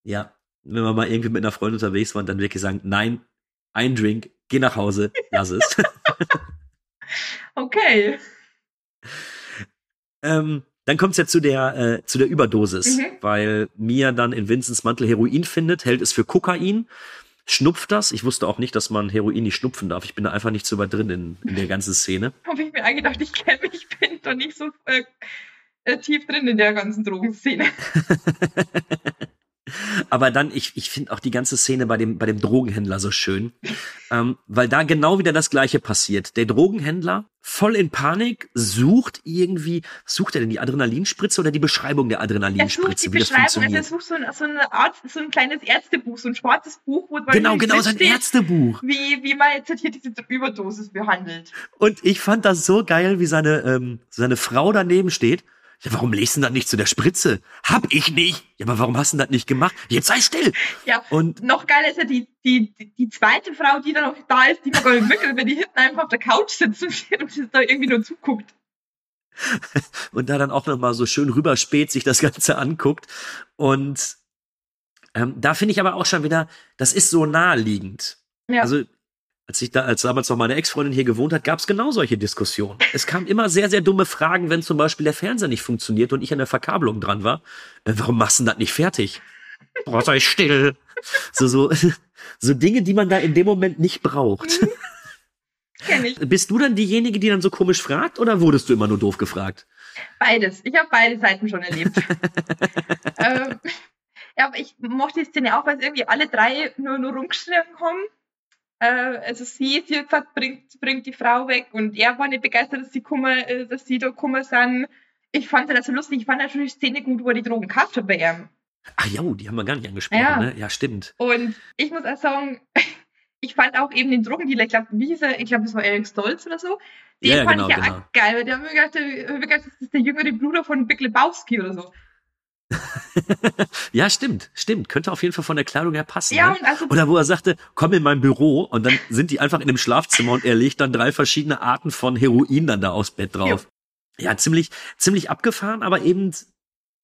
ja. Wenn wir mal irgendwie mit einer Freundin unterwegs waren, dann wirklich sagen, nein, ein Drink, geh nach Hause, lass es. Okay. ähm, dann kommt's ja zu der, äh, zu der Überdosis, Mhm. weil Mia dann in Vincents Mantel Heroin findet, hält es für Kokain, schnupft das. Ich wusste auch nicht, dass man Heroin nicht schnupfen darf. Ich bin da einfach nicht so weit drin in, in der ganzen Szene. Habe ich mir eingedacht, ich kenne mich, ich bin doch nicht so äh, äh, tief drin in der ganzen Drogenszene. Aber dann, ich, ich finde auch die ganze Szene bei dem, bei dem Drogenhändler so schön, ähm, weil da genau wieder das Gleiche passiert. Der Drogenhändler, voll in Panik, sucht irgendwie, sucht er denn die Adrenalinspritze oder die Beschreibung der Er sucht die Adrenalinspritze, Beschreibung, also er sucht so ein, so, eine Art, so ein kleines Ärztebuch, so ein schwarzes Buch, wo Genau, drin genau, sein steht, Ärztebuch. Wie, wie man jetzt hier diese Überdosis behandelt. Und ich fand das so geil, wie seine, ähm, seine Frau daneben steht. Ja, warum lest du das nicht zu der Spritze? Hab ich nicht. Ja, aber warum hast du das nicht gemacht? Jetzt sei still. Ja, Und noch geiler ist ja die, die, die, zweite Frau, die dann noch da ist, die nicht wirklich, wenn die hinten einfach auf der Couch sitzt und, da irgendwie nur zuguckt. und da dann auch noch mal so schön rüberspäht, sich das Ganze anguckt. Und ähm, da finde ich aber auch schon wieder, das ist so naheliegend. Ja. Also als ich da, als damals noch meine Ex-Freundin hier gewohnt hat, gab es genau solche Diskussionen. Es kamen immer sehr, sehr dumme Fragen, wenn zum Beispiel der Fernseher nicht funktioniert und ich an der Verkabelung dran war. Äh, warum machst du denn das nicht fertig? Boah, sei still. So, so, so Dinge, die man da in dem Moment nicht braucht. Kenn ich. Bist du dann diejenige, die dann so komisch fragt oder wurdest du immer nur doof gefragt? Beides. Ich habe beide Seiten schon erlebt. ähm, ja, aber ich mochte die Szene auch, weil es irgendwie alle drei nur, nur rumgeschrien haben. Äh, also sie, sie hat gesagt, bringt, bringt die Frau weg und er war nicht begeistert, dass sie, kummer, äh, dass sie da kummer sind. Ich fand das so lustig. Ich fand natürlich die Szene gut, wo er die Drogen gekauft hat bei ihm. Ach ja, die haben wir gar nicht angesprochen, Ja. ne? Ja, stimmt. Und ich muss auch sagen, ich fand auch eben den Drogendealer, ich glaube, wie hieß er? Ich glaube, das war Eric Stolz oder so. Den Ja, fand genau, ich ja genau. auch geil, weil der hat mir gedacht, das ist der jüngere Bruder von Big Lebowski oder so. Ja, stimmt, stimmt. Könnte auf jeden Fall von der Kleidung her passen. Ja, ne? und also- Oder wo er sagte, komm in mein Büro und dann sind die einfach in dem Schlafzimmer und er legt dann drei verschiedene Arten von Heroin dann da aufs Bett drauf. Ja, ziemlich, ziemlich abgefahren, aber eben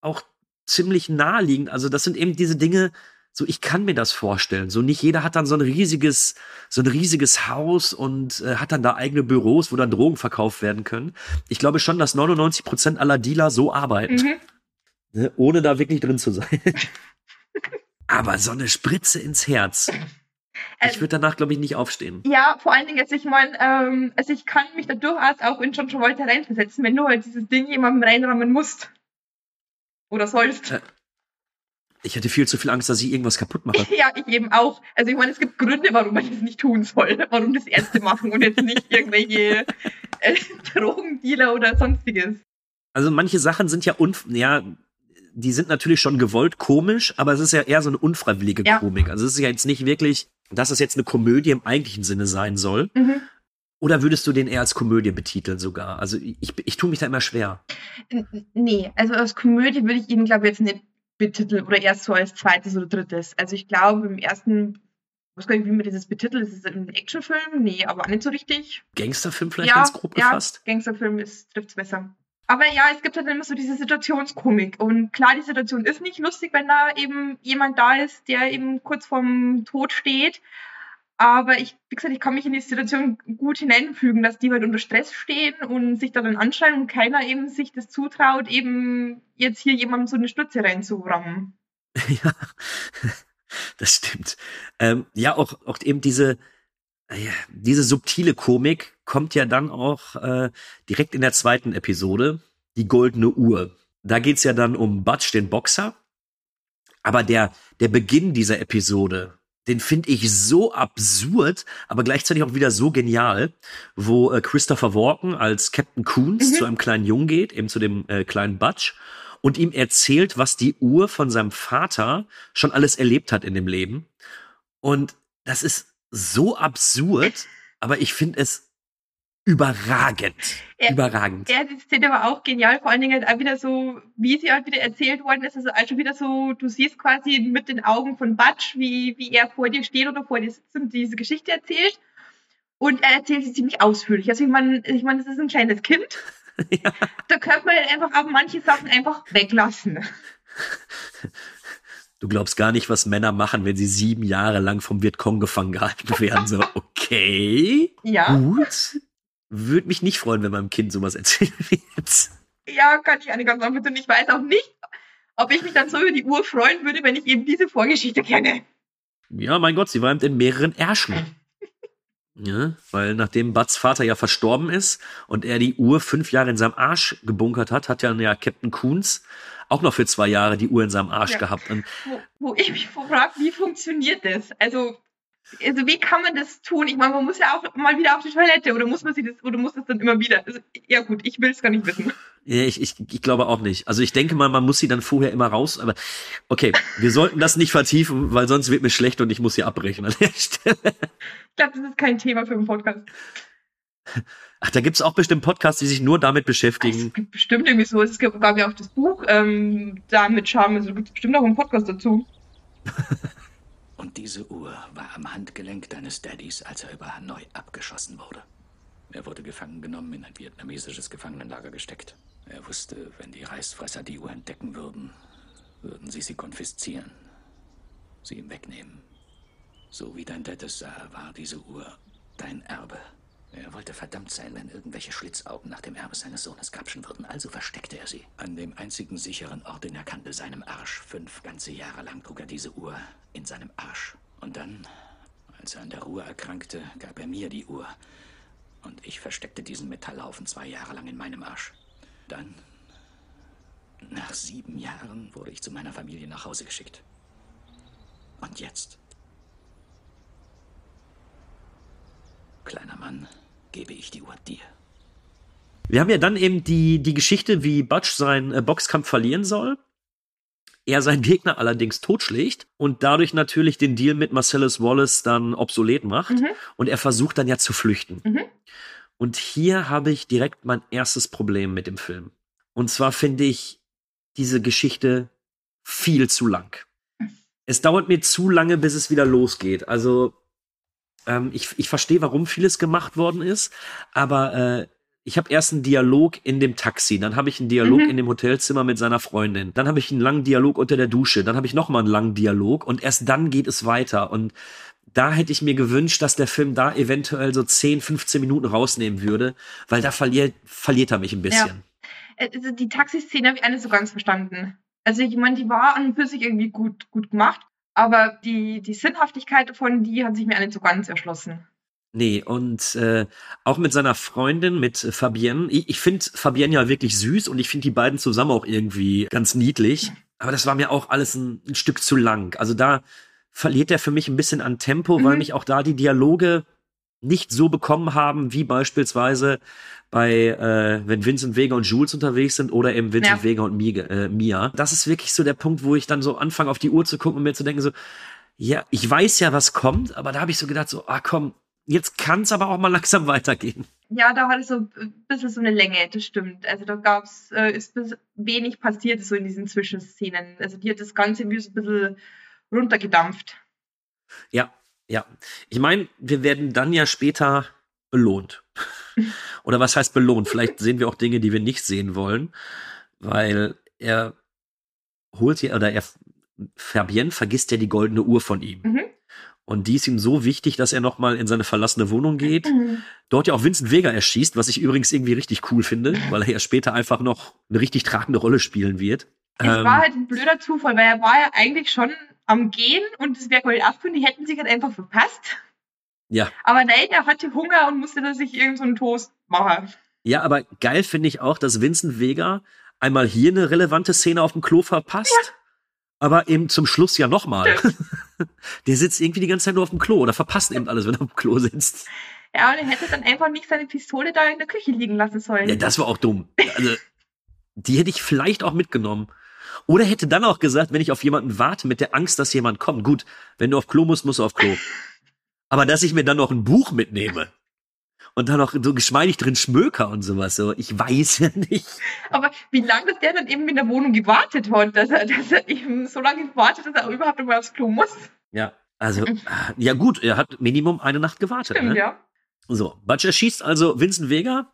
auch ziemlich naheliegend. Also das sind eben diese Dinge, so ich kann mir das vorstellen. So nicht jeder hat dann so ein riesiges, so ein riesiges Haus und äh, hat dann da eigene Büros, wo dann Drogen verkauft werden können. Ich glaube schon, dass 99 Prozent aller Dealer so arbeiten Mhm. Ne, ohne da wirklich drin zu sein. Aber so eine Spritze ins Herz. Ich würde danach, glaube ich, nicht aufstehen. Ja, vor allen Dingen, also ich meine, ähm, also ich kann mich da durchaus auch in John Travolta reinversetzen, wenn du halt dieses Ding jemandem reinrammen musst. Oder sollst. Äh. Ich hätte viel zu viel Angst, dass ich irgendwas kaputt mache. Ja, ich eben auch. Also ich meine, es gibt Gründe, warum man das nicht tun soll. Warum das Ärzte machen und jetzt nicht irgendwelche äh, Drogendealer oder sonstiges. Also manche Sachen sind ja unf ja, die sind natürlich schon gewollt komisch, aber es ist ja eher so eine unfreiwillige Ja. Komik. Also es ist ja jetzt nicht wirklich, dass es jetzt eine Komödie im eigentlichen Sinne sein soll. Mhm. Oder würdest du den eher als Komödie betiteln sogar? Also ich, ich tue mich da immer schwer. Nee, also als Komödie würde ich ihn, glaube ich, jetzt nicht betiteln oder erst so als zweites oder drittes. Also ich glaube, im ersten, ich weiß gar nicht, wie man dieses betitelt, ist es ein Actionfilm? Nee, aber auch nicht so richtig. Gangsterfilm vielleicht ganz grob ja, gefasst? Gangsterfilm trifft es besser. Aber ja, es gibt halt immer so diese Situationskomik. Und klar, die Situation ist nicht lustig, wenn da eben jemand da ist, der eben kurz vorm Tod steht. Aber ich, wie gesagt, ich kann mich in die Situation gut hineinfügen, dass die halt unter Stress stehen und sich da dann anschreien und keiner eben sich das zutraut, eben jetzt hier jemandem so eine Stütze reinzurammen. Ja, das stimmt. Ähm, ja, auch, auch eben diese, äh, diese subtile Komik kommt ja dann auch äh, direkt in der zweiten Episode, die goldene Uhr. Da geht's ja dann um Butch, den Boxer. Aber der, der Beginn dieser Episode, den finde ich so absurd, aber gleichzeitig auch wieder so genial, wo äh, Christopher Walken als Captain Coons Mhm. zu einem kleinen Jungen geht, eben zu dem äh, kleinen Butch, und ihm erzählt, was die Uhr von seinem Vater schon alles erlebt hat in dem Leben. Und das ist so absurd, aber ich finde es überragend. Ja, überragend. Ja, die Szene war auch genial, vor allen Dingen halt auch wieder so, wie sie halt wieder erzählt worden ist. Also, also wieder so, du siehst quasi mit den Augen von Butch, wie, wie er vor dir steht oder vor dir sitzt und diese Geschichte erzählt. Und er erzählt sie ziemlich ausführlich. Also ich meine, ich meine, das ist ein kleines Kind. Da könnte man halt einfach auch manche Sachen einfach weglassen. Du glaubst gar nicht, was Männer machen, wenn sie sieben Jahre lang vom Vietcong gefangen gehalten werden. So, okay. Ja. Gut. Würde mich nicht freuen, wenn meinem Kind sowas erzählen wird. Ja, kann ich eine ganz einfach tun. Ich weiß auch nicht, ob ich mich dann so über die Uhr freuen würde, wenn ich eben diese Vorgeschichte kenne. Ja, mein Gott, sie war eben in mehreren Ärschen. Ja, weil nachdem Buds Vater ja verstorben ist und er die Uhr fünf Jahre in seinem Arsch gebunkert hat, hat ja, ja Captain Coons auch noch für zwei Jahre die Uhr in seinem Arsch Ja. gehabt. Und Wo, wo ich mich frage, wie funktioniert das? Also, also wie kann man das tun? Ich meine, man muss ja auch mal wieder auf die Toilette oder muss man sich das oder muss das dann immer wieder? Also, ja gut, ich will es gar nicht wissen. ja, ich, ich, ich glaube auch nicht. Also ich denke mal, man muss sie dann vorher immer raus. Aber okay, wir sollten das nicht vertiefen, weil sonst wird mir schlecht und ich muss hier abbrechen an der Stelle. Ich glaube, das ist kein Thema für einen Podcast. Ach, da gibt's auch bestimmt Podcasts, die sich nur damit beschäftigen. Es gibt bestimmt irgendwie so, es gab ja auch das Buch, ähm, da mit Charme, also gibt es bestimmt auch einen Podcast dazu. Und diese Uhr war am Handgelenk deines Daddys, als er über Hanoi abgeschossen wurde. Er wurde gefangen genommen, in ein vietnamesisches Gefangenenlager gesteckt. Er wusste, wenn die Reißfresser die Uhr entdecken würden, würden sie sie konfiszieren, sie ihm wegnehmen. So wie dein Dad es sah, war diese Uhr dein Erbe. Er wollte verdammt sein, wenn irgendwelche Schlitzaugen nach dem Erbe seines Sohnes grapschen würden, also versteckte er sie. An dem einzigen sicheren Ort, den er kannte, seinem Arsch. Fünf ganze Jahre lang trug er diese Uhr in seinem Arsch. Und dann, als er an der Ruhe erkrankte, gab er mir die Uhr. Und ich versteckte diesen Metallhaufen zwei Jahre lang in meinem Arsch. Dann, nach sieben Jahren, wurde ich zu meiner Familie nach Hause geschickt. Und jetzt? Kleiner Mann, gebe ich die Uhr dir. Wir haben ja dann eben die, die Geschichte, wie Butch seinen äh, Boxkampf verlieren soll. Er seinen Gegner allerdings totschlägt und dadurch natürlich den Deal mit Marcellus Wallace dann obsolet macht. Mhm. Und er versucht dann ja zu flüchten. Mhm. Und hier habe ich direkt mein erstes Problem mit dem Film. Und zwar finde ich diese Geschichte viel zu lang. Es dauert mir zu lange, bis es wieder losgeht. Also ähm, ich, ich verstehe, warum vieles gemacht worden ist, aber äh, ich habe erst einen Dialog in dem Taxi, dann habe ich einen Dialog Mhm. in dem Hotelzimmer mit seiner Freundin, dann habe ich einen langen Dialog unter der Dusche, dann habe ich noch mal einen langen Dialog und erst dann geht es weiter und da hätte ich mir gewünscht, dass der Film da eventuell so 10, 15 Minuten rausnehmen würde, weil da verliert, verliert er mich ein bisschen. Also die Taxiszene habe ich nicht so ganz verstanden. Also ich meine, die war an und für sich irgendwie gut, gut gemacht, aber die, die Sinnhaftigkeit davon, die hat sich mir nicht so ganz erschlossen. Nee, und äh, auch mit seiner Freundin, mit Fabienne. Ich, ich finde Fabienne ja wirklich süß und ich finde die beiden zusammen auch irgendwie ganz niedlich. Aber das war mir auch alles ein, ein Stück zu lang. Also da verliert er für mich ein bisschen an Tempo, weil Mhm. mich auch da die Dialoge nicht so bekommen haben, wie beispielsweise bei, äh, wenn Vincent Vega und Jules unterwegs sind oder eben Vincent Ja. Vega und Mia, äh, Mia. Das ist wirklich so der Punkt, wo ich dann so anfange, auf die Uhr zu gucken und mir zu denken, so, ja, ich weiß ja, was kommt, aber da habe ich so gedacht, so, ah komm, jetzt kann es aber auch mal langsam weitergehen. Ja, da hat es so ein bisschen so eine Länge, das stimmt. Also da gab's, äh, ist wenig passiert so in diesen Zwischenszenen. Also die hat das Ganze irgendwie so ein bisschen runtergedampft. Ja, ja. Ich meine, wir werden dann ja später belohnt. Oder was heißt belohnt? Vielleicht sehen wir auch Dinge, die wir nicht sehen wollen, weil er holt ja, oder er, Fabienne vergisst ja die goldene Uhr von ihm. Mhm. Und die ist ihm so wichtig, dass er nochmal in seine verlassene Wohnung geht. Dort ja auch Vincent Vega erschießt, was ich übrigens irgendwie richtig cool finde, weil er ja später einfach noch eine richtig tragende Rolle spielen wird. Es Ähm, war halt ein blöder Zufall, weil er war ja eigentlich schon am Gehen und es wäre Gold abführen, die hätten sich halt einfach verpasst. ja. Aber nein, er hatte Hunger und musste da sich irgend so einen Toast machen. Ja, aber geil finde ich auch, dass Vincent Vega einmal hier eine relevante Szene auf dem Klo verpasst, aber eben zum Schluss ja nochmal. Der sitzt irgendwie die ganze Zeit nur auf dem Klo oder verpasst eben alles, wenn er auf dem Klo sitzt. Ja, und er hätte dann einfach nicht seine Pistole da in der Küche liegen lassen sollen. Ja, das war auch dumm. Also, die hätte ich vielleicht auch mitgenommen. Oder hätte dann auch gesagt, wenn ich auf jemanden warte mit der Angst, dass jemand kommt. Gut, wenn du auf Klo musst, musst du auf Klo. Aber dass ich mir dann noch ein Buch mitnehme und dann noch so geschmeidig drin schmöker und sowas, so, ich weiß ja nicht. Aber wie lange der dann eben in der Wohnung gewartet hat, dass er, dass er eben so lange gewartet, dass er überhaupt noch mal aufs Klo muss. Ja, also, ah, ja gut, er hat Minimum eine Nacht gewartet. Stimmt, Ne? ja. So, Butch erschießt also Vincent Vega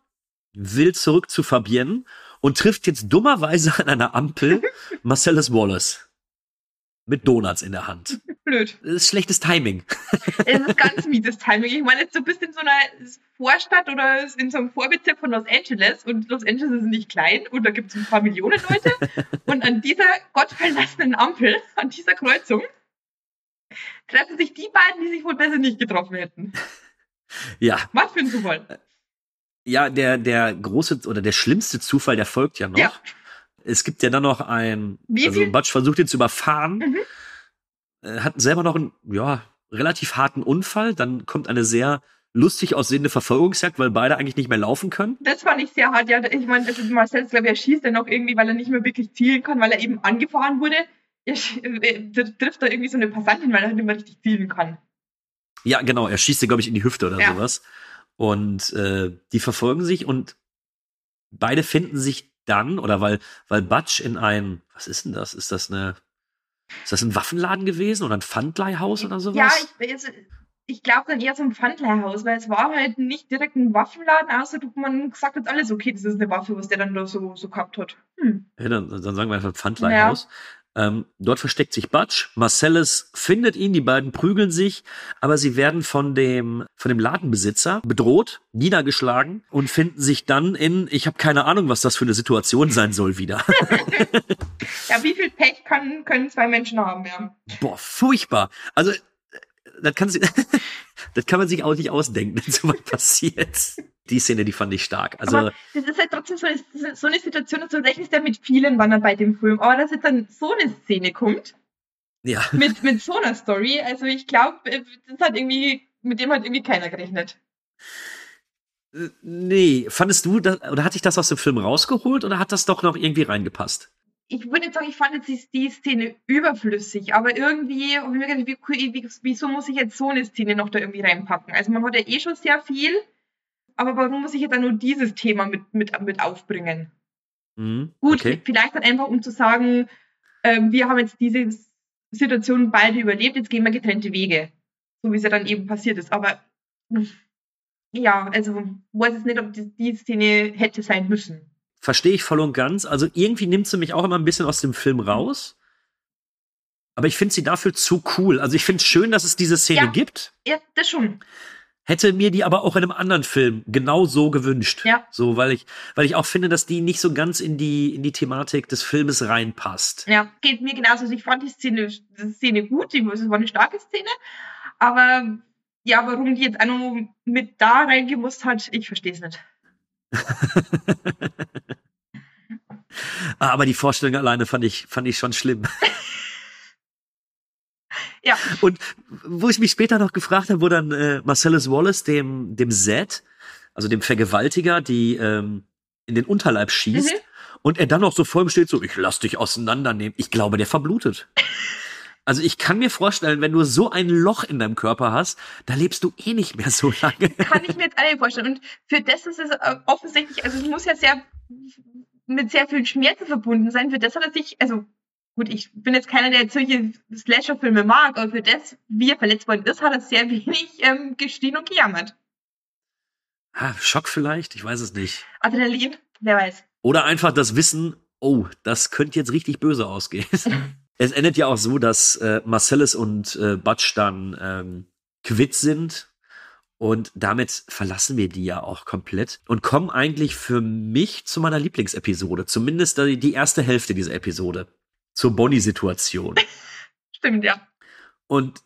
will zurück zu Fabienne und trifft jetzt dummerweise an einer Ampel Marcellus Wallace. Mit Donuts in der Hand. Blöd. Das ist schlechtes Timing. Es ist ganz mieses Timing. Ich meine, jetzt so bist in so einer Vorstadt oder in so einem Vorbezirk von Los Angeles und Los Angeles ist nicht klein und da gibt es ein paar Millionen Leute und an dieser gottverlassenen Ampel, an dieser Kreuzung, treffen sich die beiden, die sich wohl besser nicht getroffen hätten. Ja. Was für ein Zufall. Ja, der, der große oder der schlimmste Zufall, der folgt ja noch. Ja. Es gibt ja dann noch ein, Wie also Butch versucht ihn zu überfahren, Mhm. äh, hat selber noch einen, ja, relativ harten Unfall, dann kommt eine sehr lustig aussehende Verfolgungsjagd, weil beide eigentlich nicht mehr laufen können. Das fand ich sehr hart. Ja, ich meine, also Marcel, glaube ich, er schießt dann noch irgendwie, weil er nicht mehr wirklich zielen kann, weil er eben angefahren wurde. Er sch- äh, trifft da irgendwie so eine Passantin, weil er nicht mehr richtig zielen kann. Ja, genau, er schießt dir, glaube ich, in die Hüfte oder Ja. sowas. Und äh, die verfolgen sich und beide finden sich dann, oder weil, weil Butch in ein, was ist denn das? Ist das eine, ist das ein Waffenladen gewesen oder ein Pfandleihhaus oder sowas? Ja, ich, also, ich glaube dann eher so ein Pfandleihhaus, weil es war halt nicht direkt ein Waffenladen, außer man sagt jetzt alles, okay, das ist eine Waffe, was der dann da so, so gehabt hat. Hm. Ja, dann, dann sagen wir einfach Pfandleihhaus. Ähm, dort versteckt sich Butch. Marcellus findet ihn, die beiden prügeln sich, aber sie werden von dem, von dem Ladenbesitzer bedroht, niedergeschlagen und finden sich dann in, ich habe keine Ahnung, was das für eine Situation sein soll, wieder. Ja, wie viel Pech kann, können zwei Menschen haben, ja. Boah, furchtbar. Also, das kann, das kann man sich auch nicht ausdenken, wenn sowas passiert. Die Szene, die fand ich stark. Also, aber das ist halt trotzdem so eine, so eine Situation, du rechnest ja mit vielen Wandern bei dem Film, aber dass jetzt dann so eine Szene kommt, ja. mit, mit so einer Story, also ich glaube, das hat irgendwie, mit dem hat irgendwie keiner gerechnet. Äh, Nee, fandest du, das, oder hat dich das aus dem Film rausgeholt oder hat das doch noch irgendwie reingepasst? Ich würde nicht sagen, ich fand jetzt die, Szene überflüssig, aber irgendwie, hab ich mir gedacht, wie, wie, wieso muss ich jetzt so eine Szene noch da irgendwie reinpacken? Also man hat ja eh schon sehr viel, aber warum muss ich jetzt dann nur dieses Thema mit, mit, mit aufbringen? Mhm, Gut, okay. vielleicht dann einfach, um zu sagen, ähm, wir haben jetzt diese Situation beide überlebt, jetzt gehen wir getrennte Wege. So wie es ja dann eben passiert ist. Aber ja, also weiß jetzt nicht, ob die, die Szene hätte sein müssen. Verstehe ich voll und ganz. Also irgendwie nimmt sie mich auch immer ein bisschen aus dem Film raus. Aber ich finde sie dafür zu cool. Also ich finde es schön, dass es diese Szene Ja. gibt. Ja, das schon. Hätte mir die aber auch in einem anderen Film genau so gewünscht. Ja. So, weil ich, weil ich auch finde, dass die nicht so ganz in die, in die Thematik des Filmes reinpasst. Ja, geht mir genauso. Also ich fand die Szene, die Szene gut, die, es war eine starke Szene. Aber ja, warum die jetzt auch noch mit da reingemusst hat, ich verstehe es nicht. Ah, Aber die Vorstellung alleine fand ich, fand ich schon schlimm. Ja. Und wo ich mich später noch gefragt habe, wo dann äh, Marcellus Wallace dem, dem Z, also dem Vergewaltiger, die ähm, in den Unterleib schießt Mhm. und er dann noch so vor ihm steht, so, ich lass dich auseinandernehmen. Ich glaube, der verblutet. Also ich kann mir vorstellen, wenn du so ein Loch in deinem Körper hast, da lebst du eh nicht mehr so lange. Kann ich mir jetzt alle vorstellen. Und für das ist es äh, offensichtlich, also es muss ja sehr mit sehr vielen Schmerzen verbunden sein. Für das hat er sich, also gut, ich bin jetzt keiner, der solche Slasher-Filme mag, aber für das, wie er verletzt worden ist, hat er sehr wenig ähm, geschrien und gejammert. Ah, Schock vielleicht, ich weiß es nicht. Adrenalin, wer weiß. Oder einfach das Wissen, oh, das könnte jetzt richtig böse ausgehen. es endet ja auch so, dass äh, Marcellus und äh, Butch dann ähm, quitt sind. Und damit verlassen wir die ja auch komplett und kommen eigentlich für mich zu meiner Lieblingsepisode. Zumindest die die erste Hälfte dieser Episode. Zur Bonnie-Situation. Stimmt, ja. Und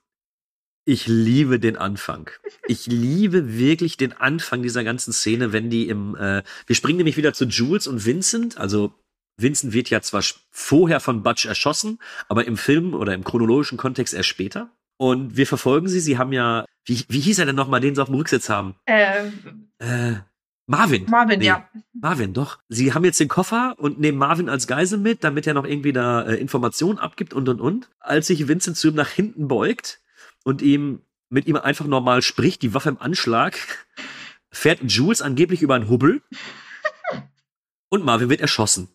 ich liebe den Anfang. Ich liebe wirklich den Anfang dieser ganzen Szene, wenn die im, äh, wir springen nämlich wieder zu Jules und Vincent. Also Vincent wird ja zwar vorher von Butch erschossen, aber im Film oder im chronologischen Kontext erst später. Und wir verfolgen sie. Sie haben ja, wie, wie hieß er denn nochmal, den sie auf dem Rücksitz haben? Ähm, Äh, Marvin. Marvin, Nee, ja. Marvin, doch. Sie haben jetzt den Koffer und nehmen Marvin als Geisel mit, damit er noch irgendwie da äh, Informationen abgibt und und und. Als sich Vincent zu ihm nach hinten beugt und ihm mit ihm einfach normal spricht, die Waffe im Anschlag, fährt Jules angeblich über einen Hubbel und Marvin wird erschossen.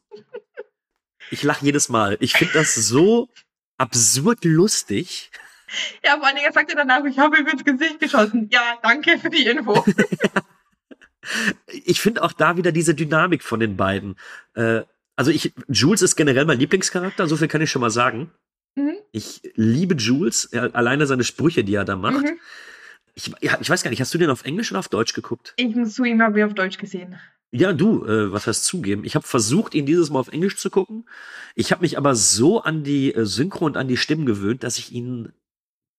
Ich lache jedes Mal. Ich finde das so absurd lustig. Ja, vor allen Dingen, er sagte danach, ich habe ihm ins Gesicht geschossen. Ja, danke für die Info. ich finde auch da wieder diese Dynamik von den beiden. Äh, also ich, Jules ist generell mein Lieblingscharakter, so viel kann ich schon mal sagen. Mhm. Ich liebe Jules, alleine seine Sprüche, die er da macht. Mhm. Ich, ich weiß gar nicht, hast du den auf Englisch oder auf Deutsch geguckt? Ich muss zugeben, habe ich auf Deutsch gesehen. Ja, du, äh, was heißt zugeben? Ich habe versucht, ihn dieses Mal auf Englisch zu gucken. Ich habe mich aber so an die äh, Synchro und an die Stimmen gewöhnt, dass ich ihn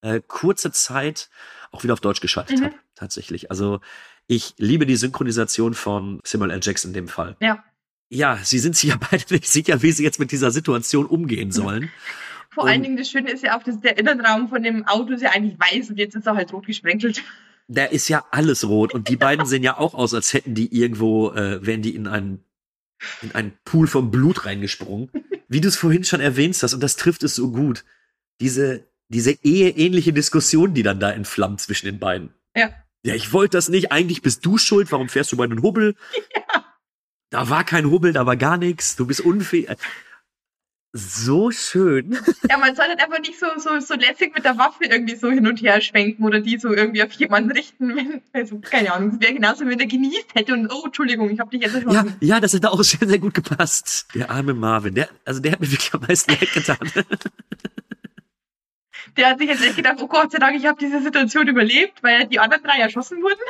äh, kurze Zeit auch wieder auf Deutsch geschaltet Mhm. habe, tatsächlich. Also ich liebe die Synchronisation von Samuel L. Jackson in dem Fall. Ja. Ja, sie sind sich ja beide nicht sicher, wie sie jetzt mit dieser Situation umgehen sollen. Vor Und- allen Dingen das Schöne ist ja auch, dass der Innenraum von dem Auto ist ja eigentlich weiß und jetzt ist er halt rot gesprenkelt. Da ist ja alles rot und die beiden sehen ja auch aus, als hätten die irgendwo, äh, wären die in einen, in einen Pool von Blut reingesprungen. Wie du es vorhin schon erwähnt hast, und das trifft es so gut. Diese, diese eheähnliche Diskussion, die dann da entflammt zwischen den beiden. Ja. Ja, ich wollte das nicht. Eigentlich bist du schuld. Warum fährst du bei einem Hubbel? Da war kein Hubbel, da war gar nichts. Du bist unfähig. So schön. Ja, man soll halt einfach nicht so, so, so lässig mit der Waffe irgendwie so hin und her schwenken oder die so irgendwie auf jemanden richten. Wenn, also, keine Ahnung, es wäre genauso, wenn er genießt hätte und, oh, Entschuldigung, ich habe dich jetzt Ja, erschossen. ja, das hat auch sehr, sehr gut gepasst. Der arme Marvin, der, also der hat mir wirklich am meisten leid getan. Der hat sich jetzt echt gedacht, oh Gott sei Dank, ich habe diese Situation überlebt, weil die anderen drei erschossen wurden.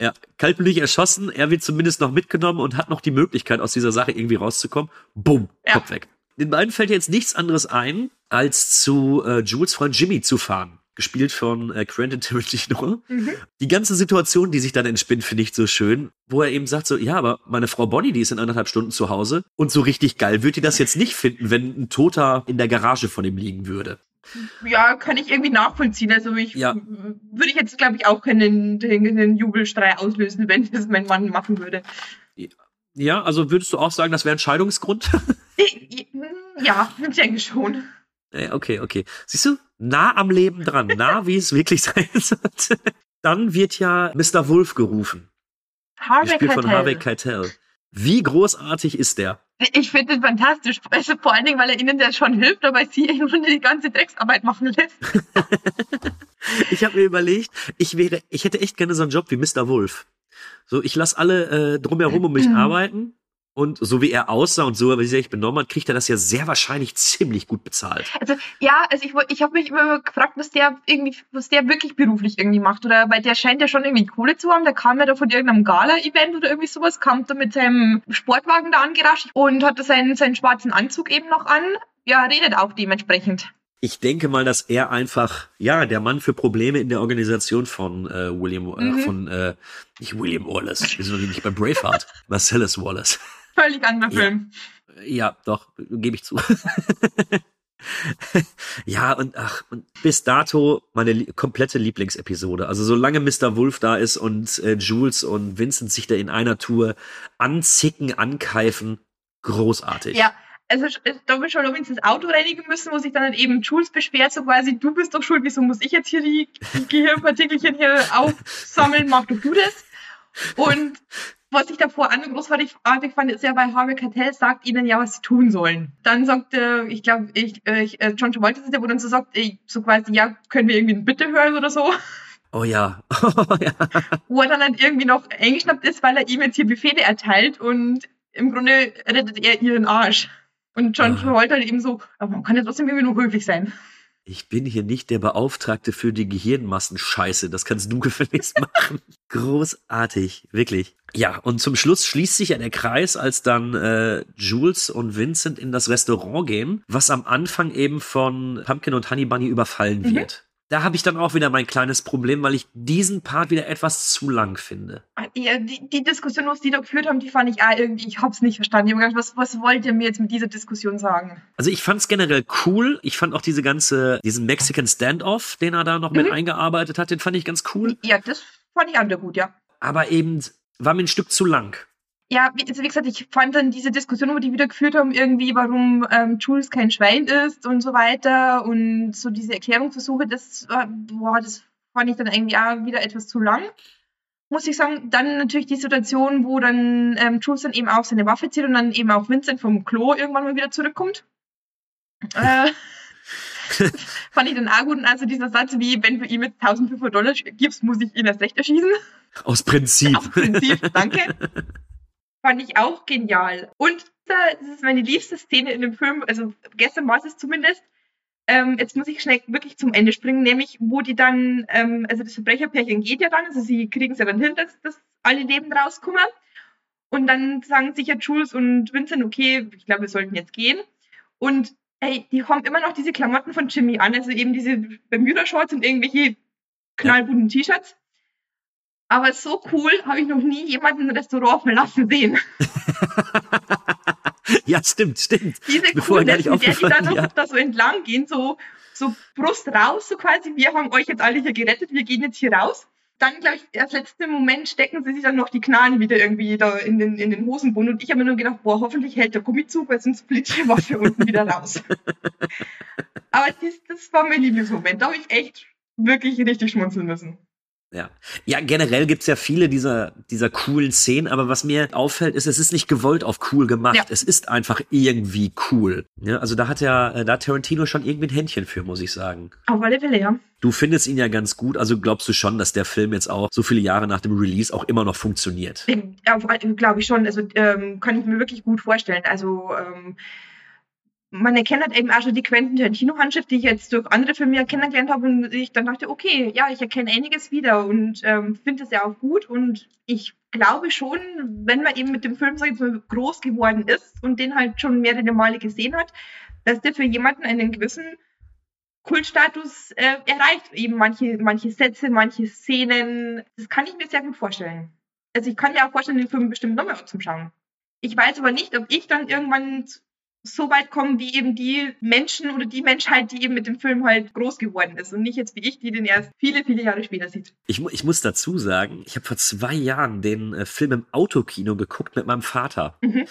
Ja, kaltblütig erschossen, er wird zumindest noch mitgenommen und hat noch die Möglichkeit, aus dieser Sache irgendwie rauszukommen. Bumm, Ja. Kopf weg. Den beiden fällt jetzt nichts anderes ein, als zu äh, Jules Freund Jimmy zu fahren. Gespielt von äh, Quentin Tarantino. Mhm. Die ganze Situation, die sich dann entspinnt, finde ich so schön, wo er eben sagt so, ja, aber meine Frau Bonnie, die ist in anderthalb Stunden zu Hause und so richtig geil wird die das jetzt nicht finden, wenn ein Toter in der Garage von ihm liegen würde. Ja, kann ich irgendwie nachvollziehen. Also ich Ja. würde ich jetzt, glaube ich, auch keinen den Jubelstrei auslösen, wenn das mein Mann machen würde. Ja, also würdest du auch sagen, das wäre ein Scheidungsgrund? Ja, ich denke schon. Ja, okay, okay. Siehst du, nah am Leben dran, nah wie es wirklich sein sollte. Dann wird ja Mr. Wolf gerufen, Harvey gespielt von Harvey Keitel. Wie großartig ist der? Ich finde das fantastisch. Also vor allen Dingen, weil er ihnen ja schon hilft, aber sie im Grunde die ganze Drecksarbeit machen lässt. Ich habe mir überlegt, ich wäre, ich hätte echt gerne so einen Job wie Mr. Wolf. So, ich lasse alle äh, drumherum um mich Mhm. arbeiten und so wie er aussah und so wie er sich benommen hat, kriegt er das ja sehr wahrscheinlich ziemlich gut bezahlt. Also ja, also ich, ich habe mich immer gefragt, was der irgendwie, was der wirklich beruflich irgendwie macht. Oder weil der scheint ja schon irgendwie Kohle zu haben. Der kam ja da von irgendeinem Gala-Event oder irgendwie sowas, kam da mit seinem Sportwagen da angerascht und hatte seinen, seinen schwarzen Anzug eben noch an. Ja, redet auch dementsprechend. Ich denke mal, dass er einfach, ja, der Mann für Probleme in der Organisation von äh, William, äh, Mhm. von, äh, nicht William Wallace, wir sind doch nicht bei Braveheart, Marcellus Wallace. Völlig anderer Ja. Film. Ja, doch, gebe ich zu. ja, und ach, und bis dato meine li komplette Lieblingsepisode. Also solange Mr. Wolf da ist und äh, Jules und Vincent sich da in einer Tour anzicken, ankeifen, großartig. Ja, also äh, da wir schon übrigens das Auto reinigen müssen, wo sich dann halt eben Jules beschwert, so quasi, du bist doch schuld, wieso muss ich jetzt hier die, die Gehirnpartikelchen hier aufsammeln, mach doch du das. Und was ich davor an großartig fand, ist ja, weil Harvey Keitel sagt ihnen ja, was sie tun sollen. Dann sagt, äh, ich glaube, ich, äh, ich, äh, John Travolta ist der, wo dann so sagt, ey, so quasi, ja, können wir irgendwie ein Bitte hören oder so. Oh ja. Oh ja. Wo er dann halt irgendwie noch eingeschnappt ist, weil er ihm jetzt hier Befehle erteilt und im Grunde rettet er ihren Arsch. Und John Ah. Travolta halt eben so, aber man kann ja trotzdem irgendwie nur höflich sein. Ich bin hier nicht der Beauftragte für die Gehirnmassenscheiße. Das kannst du gefälligst machen. Großartig, wirklich. Ja, und zum Schluss schließt sich ja der Kreis, als dann äh, Jules und Vincent in das Restaurant gehen, was am Anfang eben von Pumpkin und Honey Bunny überfallen Mhm. wird. Da habe ich dann auch wieder mein kleines Problem, weil ich diesen Part wieder etwas zu lang finde. Ja, die, die Diskussion, was die da geführt haben, die fand ich auch irgendwie, ich hab's nicht verstanden. Ich hab mir gedacht, was, was wollt ihr mir jetzt mit dieser Diskussion sagen? Also ich fand's generell cool. Ich fand auch diese ganze, diesen Mexican Standoff, den er da noch mit Mhm. eingearbeitet hat, den fand ich ganz cool. Ja, das fand ich auch wieder gut, ja. Aber eben war mir ein Stück zu lang. Ja, wie, also wie gesagt, ich fand dann diese Diskussion, wo die wieder geführt haben, irgendwie, warum ähm, Jules kein Schwein ist und so weiter und so diese Erklärungsversuche, das, war- boah, das fand ich dann irgendwie auch wieder etwas zu lang. Muss ich sagen, dann natürlich die Situation, wo dann ähm, Jules dann eben auch seine Waffe zieht und dann eben auch Vincent vom Klo irgendwann mal wieder zurückkommt. Äh, fand ich dann auch gut. Und also dieser Satz wie, wenn du ihm jetzt 1500 Dollar gibst, muss ich ihn erst recht erschießen. Aus Prinzip. Aus Prinzip, danke. fand ich auch genial. Und das ist meine liebste Szene in dem Film, also gestern war es zumindest. Ähm, jetzt muss ich schnell wirklich zum Ende springen, nämlich wo die dann, ähm, also das Verbrecherpärchen geht ja dann, also sie kriegen es ja dann hin, dass, dass alle Leben rauskommen. Und dann sagen sich ja Jules und Vincent, okay, ich glaube, wir sollten jetzt gehen. Und ey, die haben immer noch diese Klamotten von Jimmy an, also eben diese Bermuda-Shorts und irgendwelche knallbunten T-Shirts. Aber so cool habe ich noch nie jemanden im Restaurant verlassen sehen. ja, stimmt, stimmt. Diese Coolness, mit der die da noch ja. da so entlang gehen, so, so Brust raus, so quasi, wir haben euch jetzt alle hier gerettet, wir gehen jetzt hier raus dann, glaube ich, als letzten Moment stecken sie sich dann noch die Knarren wieder irgendwie da in den, in den Hosenbund. Und ich habe mir nur gedacht, boah, hoffentlich hält der Gummizug, weil sonst fliegt die Waffe unten wieder raus. Aber das, das war mein Lieblingsmoment. Da habe ich echt wirklich richtig schmunzeln müssen. Ja. Ja, generell gibt's ja viele dieser, dieser coolen Szenen, aber was mir auffällt, ist, es ist nicht gewollt auf cool gemacht. Ja. Es ist einfach irgendwie cool. Ja, also da hat ja, äh, da hat Tarantino schon irgendwie ein Händchen für, muss ich sagen. Auf alle Fälle, ja. Du findest ihn ja ganz gut, also glaubst du schon, dass der Film jetzt auch so viele Jahre nach dem Release auch immer noch funktioniert? Ja, glaube ich schon. Also ähm, kann ich mir wirklich gut vorstellen. Also ähm, man erkennt halt eben auch schon die Quentin Tarantino-Handschrift, die ich jetzt durch andere Filme kennengelernt habe und ich dann dachte, okay, ja, ich erkenne einiges wieder und ähm, finde es ja auch gut und ich glaube schon, wenn man eben mit dem Film, sag ich mal, groß geworden ist und den halt schon mehrere Male gesehen hat, dass der für jemanden einen gewissen Kultstatus äh, erreicht. Eben manche, manche Sätze, manche Szenen. Das kann ich mir sehr gut vorstellen. Also ich kann mir auch vorstellen, den Film bestimmt nochmal zum Schauen. Ich weiß aber nicht, ob ich dann irgendwann so weit kommen wie eben die Menschen oder die Menschheit, die eben mit dem Film halt groß geworden ist und nicht jetzt wie ich, die den erst viele, viele Jahre später sieht. Ich, ich muss dazu sagen, ich habe vor zwei Jahren den äh, Film im Autokino geguckt mit meinem Vater. Mhm.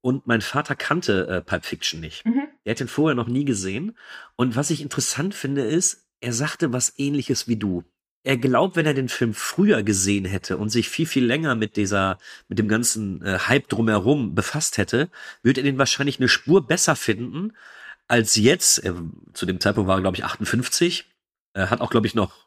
Und mein Vater kannte äh, Pulp Fiction nicht. Mhm. Er hat ihn vorher noch nie gesehen. Und was ich interessant finde, ist, er sagte was ähnliches wie du er glaubt, wenn er den Film früher gesehen hätte und sich viel, viel länger mit dieser, mit dem ganzen äh, Hype drumherum befasst hätte, würde er den wahrscheinlich eine Spur besser finden als jetzt. Er, zu dem Zeitpunkt war er, glaube ich, 58. Er hat auch, glaube ich, noch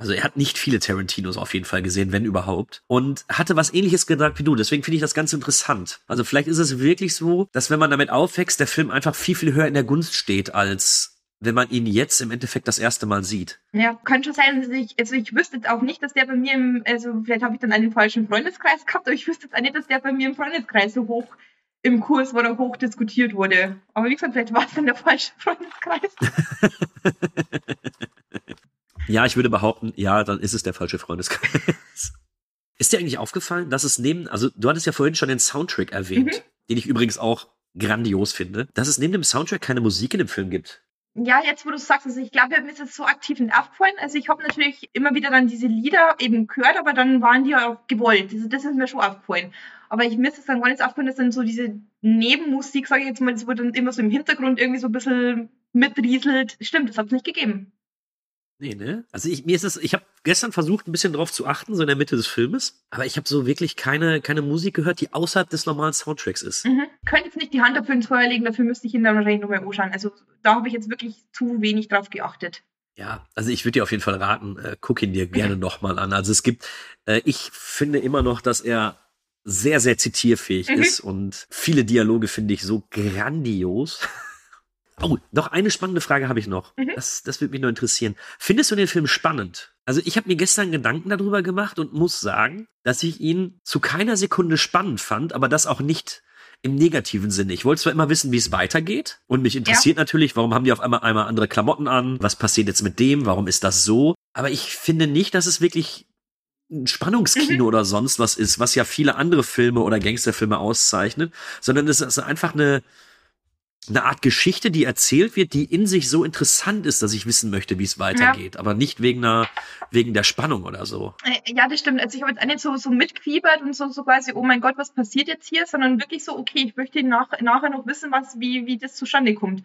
also er hat nicht viele Tarantinos auf jeden Fall gesehen, wenn überhaupt. Und hatte was ähnliches gesagt wie du. Deswegen finde ich das ganz interessant. Also vielleicht ist es wirklich so, dass wenn man damit aufwächst, der Film einfach viel, viel höher in der Gunst steht als wenn man ihn jetzt im Endeffekt das erste Mal sieht. Ja, kann schon sein. Also ich, also ich wüsste jetzt auch nicht, dass der bei mir im, also vielleicht habe ich dann einen falschen Freundeskreis gehabt, aber ich wüsste jetzt auch nicht, dass der bei mir im Freundeskreis so hoch im Kurs oder hoch diskutiert wurde. Aber wie gesagt, vielleicht war es dann der falsche Freundeskreis. ja, ich würde behaupten, ja, dann ist es der falsche Freundeskreis. ist dir eigentlich aufgefallen, dass es neben, also du hattest ja vorhin schon den Soundtrack erwähnt, mhm. den ich übrigens auch grandios finde, dass es neben dem Soundtrack keine Musik in dem Film gibt. Ja, jetzt wo du sagst, also ich glaube, mir ist es so aktiv nicht aufgefallen. Also ich habe natürlich immer wieder dann diese Lieder eben gehört, aber dann waren die ja auch gewollt. Also das ist mir schon aufgefallen. Aber ich mir es dann gar nicht aufgefallen, dass dann so diese Nebenmusik, sage ich jetzt mal, das wurde dann immer so im Hintergrund irgendwie so ein bisschen mitrieselt. Stimmt, das hat es nicht gegeben. Nee, ne? Also ich, mir ist es, ich habe gestern versucht, ein bisschen drauf zu achten, so in der Mitte des Filmes, aber ich habe so wirklich keine, keine Musik gehört, die außerhalb des normalen Soundtracks ist. Mhm. Könnte jetzt nicht die Hand dafür ins Feuer legen, dafür müsste ich ihn dann wahrscheinlich nochmal anschauen. Also da habe ich jetzt wirklich zu wenig drauf geachtet. Ja, also ich würde dir auf jeden Fall raten, äh, guck ihn dir gerne mhm. nochmal an. Also es gibt, äh, ich finde immer noch, dass er sehr, sehr zitierfähig mhm. ist und viele Dialoge finde ich so grandios. Oh, noch eine spannende Frage habe ich noch. Mhm. Das, das würde mich nur interessieren. Findest du den Film spannend? Also ich habe mir gestern Gedanken darüber gemacht und muss sagen, dass ich ihn zu keiner Sekunde spannend fand, aber das auch nicht im negativen Sinne. Ich wollte zwar immer wissen, wie es weitergeht und mich interessiert ja. natürlich, warum haben die auf einmal einmal andere Klamotten an? Was passiert jetzt mit dem? Warum ist das so? Aber ich finde nicht, dass es wirklich ein Spannungskino mhm. oder sonst was ist, was ja viele andere Filme oder Gangsterfilme auszeichnet, sondern es ist einfach eine eine Art Geschichte, die erzählt wird, die in sich so interessant ist, dass ich wissen möchte, wie es weitergeht. Ja. Aber nicht wegen einer, wegen der Spannung oder so. Äh, ja, das stimmt. Also ich habe jetzt nicht so, so mitgefiebert und so, so quasi, oh mein Gott, was passiert jetzt hier, sondern wirklich so, okay, ich möchte nach, nachher noch wissen, was, wie, wie das zustande kommt.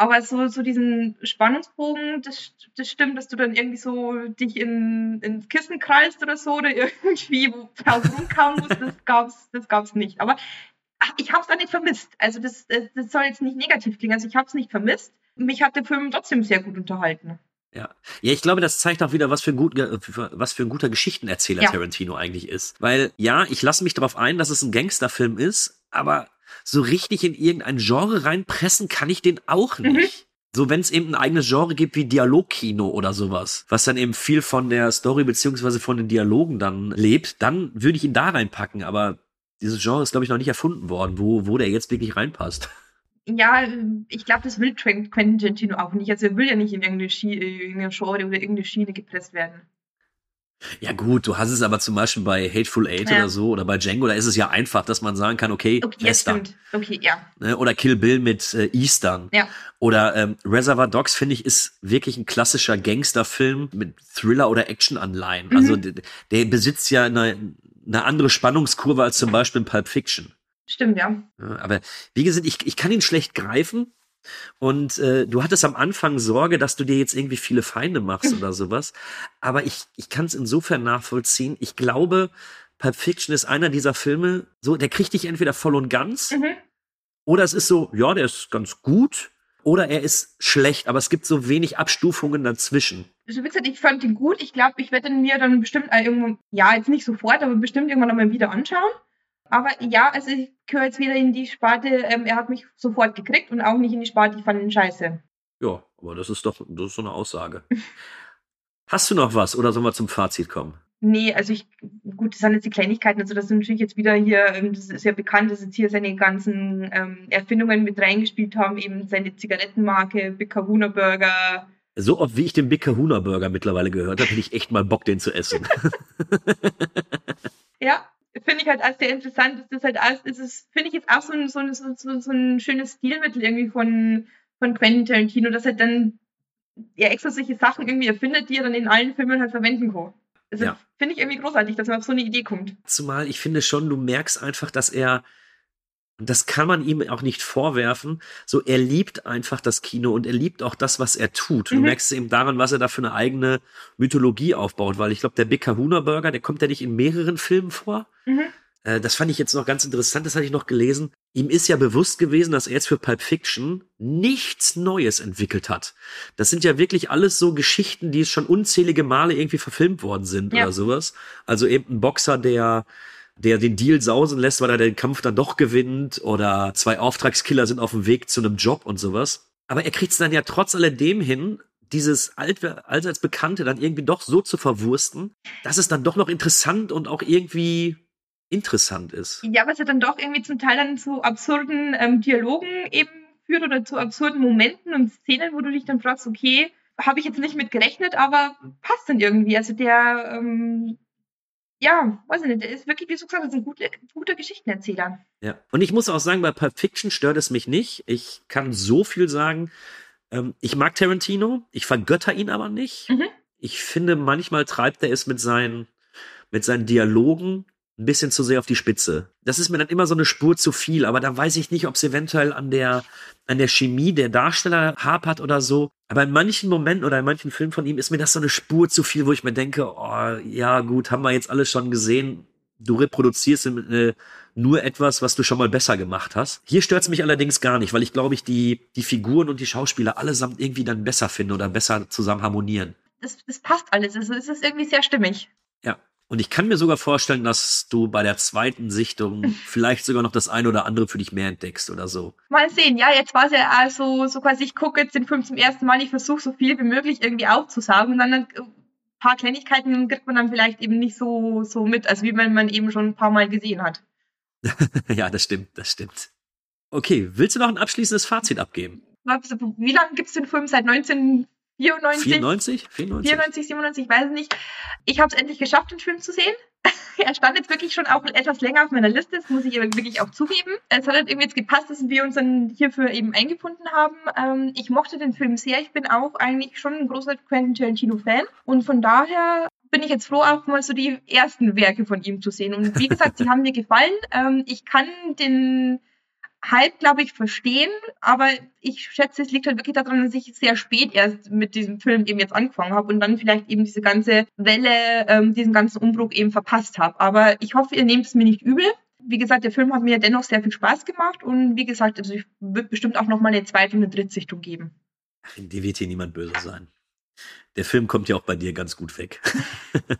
Aber so, so diesen Spannungsbogen, das, das stimmt, dass du dann irgendwie so dich in, ins Kissen kreist oder so oder irgendwie wo drauf rumkauen musst, das gab's, das gab's nicht. Aber ich habe es auch nicht vermisst. Also das, das soll jetzt nicht negativ klingen. Also ich habe es nicht vermisst. mich hat der Film trotzdem sehr gut unterhalten. Ja. ja, ich glaube, das zeigt auch wieder, was für ein, gut, was für ein guter Geschichtenerzähler Ja. Tarantino eigentlich ist. Weil ja, ich lasse mich darauf ein, dass es ein Gangsterfilm ist, aber so richtig in irgendein Genre reinpressen kann ich den auch Mhm. nicht. So, wenn es eben ein eigenes Genre gibt wie Dialogkino oder sowas, was dann eben viel von der Story beziehungsweise von den Dialogen dann lebt, dann würde ich ihn da reinpacken. Aber dieses Genre ist, glaube ich, noch nicht erfunden worden, wo, wo der jetzt wirklich reinpasst. Ja, ich glaube, das will Quentin Tarantino auch nicht. Also er will ja nicht in irgendeine, Schie äh, irgendeine Genre oder irgendeine Schiene gepresst werden. Ja gut, du hast es aber zum Beispiel bei Hateful Eight Ja. oder so oder bei Django, da ist es ja einfach, dass man sagen kann, okay, Okay, ja, Western. stimmt. Okay, ja. Ne? Oder Kill Bill mit äh, Eastern. Ja. Oder ähm, Reservoir Dogs, finde ich, ist wirklich ein klassischer Gangsterfilm mit Thriller- oder Action-Anleihen. Mhm. Also der, der besitzt ja eine, eine andere Spannungskurve als zum Beispiel in Pulp Fiction. Stimmt, ja. Aber wie gesagt, ich, ich kann ihn schlecht greifen. Und äh, du hattest am Anfang Sorge, dass du dir jetzt irgendwie viele Feinde machst oder sowas. Aber ich, ich kann es insofern nachvollziehen. Ich glaube, Pulp Fiction ist einer dieser Filme, so, der kriegt dich entweder voll und ganz, Mhm. oder es ist so, ja, der ist ganz gut, oder er ist schlecht, aber es gibt so wenig Abstufungen dazwischen. Also wie gesagt, ich fand ihn gut. Ich glaube, ich werde ihn mir dann bestimmt irgendwann, ja, jetzt nicht sofort, aber bestimmt irgendwann einmal wieder anschauen. Aber ja, also ich gehöre jetzt wieder in die Sparte, ähm, er hat mich sofort gekriegt und auch nicht in die Sparte, ich fand ihn scheiße. Ja, aber das ist doch, das ist so eine Aussage. Hast du noch was oder sollen wir zum Fazit kommen? Nee, also ich, gut, das sind jetzt die Kleinigkeiten, also das sind natürlich jetzt wieder hier, ähm, das ist ja bekannt, dass jetzt hier seine ganzen ähm, Erfindungen mit reingespielt haben, eben seine Zigarettenmarke, Big Kahuna Burger. So oft wie ich den Big Kahuna Burger mittlerweile gehört habe, hätte ich echt mal Bock, den zu essen. Ja, finde ich halt als sehr interessant, dass das halt als, ist es, finde ich jetzt auch so ein, so, ein, so, so, ein schönes Stilmittel irgendwie von, von Quentin Tarantino, dass er dann ja extra solche Sachen irgendwie erfindet, die er dann in allen Filmen halt verwenden kann. Also Ja. finde ich irgendwie großartig, dass man auf so eine Idee kommt. Zumal ich finde schon, du merkst einfach, dass er, und das kann man ihm auch nicht vorwerfen, so er liebt einfach das Kino und er liebt auch das, was er tut. Du Mhm. merkst eben daran, was er da für eine eigene Mythologie aufbaut, weil ich glaube, der Big Kahuna Burger, der kommt ja nicht in mehreren Filmen vor. Mhm. Äh, Das fand ich jetzt noch ganz interessant, das hatte ich noch gelesen. Ihm ist ja bewusst gewesen, dass er jetzt für Pulp Fiction nichts Neues entwickelt hat. Das sind ja wirklich alles so Geschichten, die schon unzählige Male irgendwie verfilmt worden sind Ja. oder sowas. Also eben ein Boxer, der der den Deal sausen lässt, weil er den Kampf dann doch gewinnt oder zwei Auftragskiller sind auf dem Weg zu einem Job und sowas. Aber er kriegt es dann ja trotz alledem hin, dieses alt, allseits Bekannte dann irgendwie doch so zu verwursten, dass es dann doch noch interessant und auch irgendwie interessant ist. Ja, was ja dann doch irgendwie zum Teil dann zu absurden ähm, Dialogen eben führt oder zu absurden Momenten und Szenen, wo du dich dann fragst, okay, habe ich jetzt nicht mit gerechnet, aber passt dann irgendwie. Also der, ähm, ja, weiß ich nicht, der ist wirklich, wie du gesagt hast, ein guter, guter Geschichtenerzähler. Ja. Und ich muss auch sagen, bei Pulp Fiction stört es mich nicht. Ich kann so viel sagen. Ähm, ich mag Tarantino, ich vergötter ihn aber nicht. Mhm. Ich finde, manchmal treibt er es mit seinen, mit seinen Dialogen ein bisschen zu sehr auf die Spitze. Das ist mir dann immer so eine Spur zu viel, aber da weiß ich nicht, ob es eventuell an der, an der Chemie der Darsteller hapert oder so. Aber in manchen Momenten oder in manchen Filmen von ihm ist mir das so eine Spur zu viel, wo ich mir denke, oh, ja gut, haben wir jetzt alles schon gesehen. Du reproduzierst äh, nur etwas, was du schon mal besser gemacht hast. Hier stört's mich allerdings gar nicht, weil ich glaube, ich die, die Figuren und die Schauspieler allesamt irgendwie dann besser finde oder besser zusammen harmonieren. Das, das passt alles. Also es ist irgendwie sehr stimmig. Ja. Und ich kann mir sogar vorstellen, dass du bei der zweiten Sichtung vielleicht sogar noch das eine oder andere für dich mehr entdeckst oder so. Mal sehen, ja, jetzt war es ja also so quasi, ich gucke jetzt den Film zum ersten Mal, ich versuche so viel wie möglich irgendwie aufzusaugen und dann ein paar Kleinigkeiten kriegt man dann vielleicht eben nicht so, so mit, also wie man, man eben schon ein paar Mal gesehen hat. ja, das stimmt, das stimmt. Okay, willst du noch ein abschließendes Fazit abgeben? Wie lange gibt es den Film? Seit 1994? 94? 94? 94, 97, ich weiß nicht. Ich habe es endlich geschafft, den Film zu sehen. er stand jetzt wirklich schon auch etwas länger auf meiner Liste, das muss ich aber wirklich auch zugeben. Es hat halt irgendwie jetzt gepasst, dass wir uns dann hierfür eben eingefunden haben. Ähm, ich mochte den Film sehr. Ich bin auch eigentlich schon ein großer Quentin Tarantino-Fan. Und von daher bin ich jetzt froh, auch mal so die ersten Werke von ihm zu sehen. Und wie gesagt, sie haben mir gefallen. Ähm, ich kann den Hype, glaube ich, verstehen, aber ich schätze, es liegt halt wirklich daran, dass ich sehr spät erst mit diesem Film eben jetzt angefangen habe und dann vielleicht eben diese ganze Welle, ähm, diesen ganzen Umbruch eben verpasst habe. Aber ich hoffe, ihr nehmt es mir nicht übel. Wie gesagt, der Film hat mir dennoch sehr viel Spaß gemacht und wie gesagt, also ich wird bestimmt auch noch mal eine zweite und eine dritte Sichtung geben. Dir wird hier niemand böse sein. Der Film kommt ja auch bei dir ganz gut weg.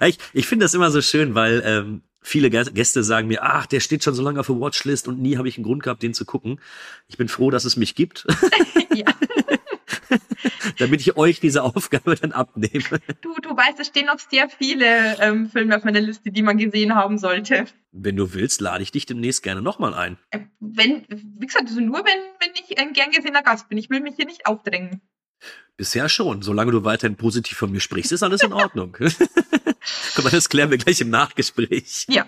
ich ich finde das immer so schön, weil ähm, viele Gäste sagen mir, ach, der steht schon so lange auf der Watchlist und nie habe ich einen Grund gehabt, den zu gucken. Ich bin froh, dass es mich gibt. ja. Damit ich euch diese Aufgabe dann abnehme. Du, du weißt, es stehen noch sehr viele ähm, Filme auf meiner Liste, die man gesehen haben sollte. Wenn du willst, lade ich dich demnächst gerne nochmal ein. Äh, wenn, wie gesagt, also nur wenn, wenn ich ein gern gesehener Gast bin. Ich will mich hier nicht aufdrängen. Bisher schon. Solange du weiterhin positiv von mir sprichst, ist alles in Ordnung. Guck mal, das klären wir gleich im Nachgespräch. Ja.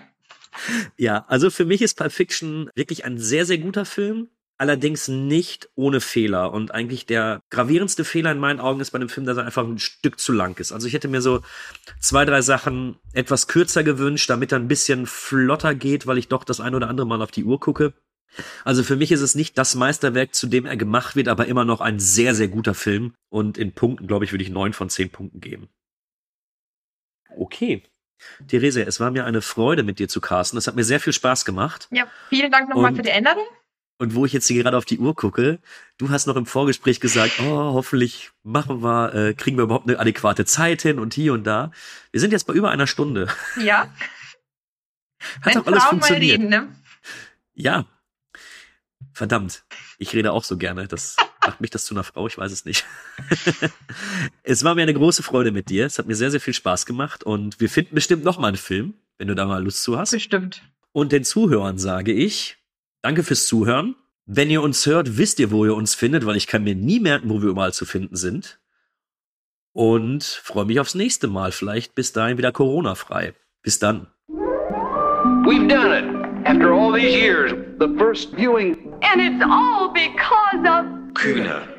Ja, also für mich ist Pulp Fiction wirklich ein sehr, sehr guter Film. Allerdings nicht ohne Fehler. Und eigentlich der gravierendste Fehler in meinen Augen ist bei dem Film, dass er einfach ein Stück zu lang ist. Also ich hätte mir so zwei, drei Sachen etwas kürzer gewünscht, damit er ein bisschen flotter geht, weil ich doch das ein oder andere Mal auf die Uhr gucke. Also für mich ist es nicht das Meisterwerk, zu dem er gemacht wird, aber immer noch ein sehr, sehr guter Film. Und in Punkten, glaube ich, würde ich neun von zehn Punkten geben. Okay. Therese, es war mir eine Freude, mit dir zu casten. Es hat mir sehr viel Spaß gemacht. Ja, vielen Dank nochmal für die Änderung. Und wo ich jetzt hier gerade auf die Uhr gucke, du hast noch im Vorgespräch gesagt, oh, hoffentlich machen wir, äh, kriegen wir überhaupt eine adäquate Zeit hin und hier und da. Wir sind jetzt bei über einer Stunde. Ja. Hat doch alles Frauen funktioniert. Reden, ne? Ja. Verdammt. Ich rede auch so gerne. Das macht mich das zu einer Frau, ich weiß es nicht. es war mir eine große Freude mit dir. Es hat mir sehr, sehr viel Spaß gemacht und wir finden bestimmt noch mal einen Film, wenn du da mal Lust zu hast. Bestimmt. Und den Zuhörern sage ich, Danke fürs Zuhören. Wenn ihr uns hört, wisst ihr, wo ihr uns findet, weil ich kann mir nie merken, wo wir überall zu finden sind. Und freue mich aufs nächste Mal. Vielleicht bis dahin wieder Corona-frei. Bis dann. We've done it. After all these years, the first viewing. And it's all because of Kühne.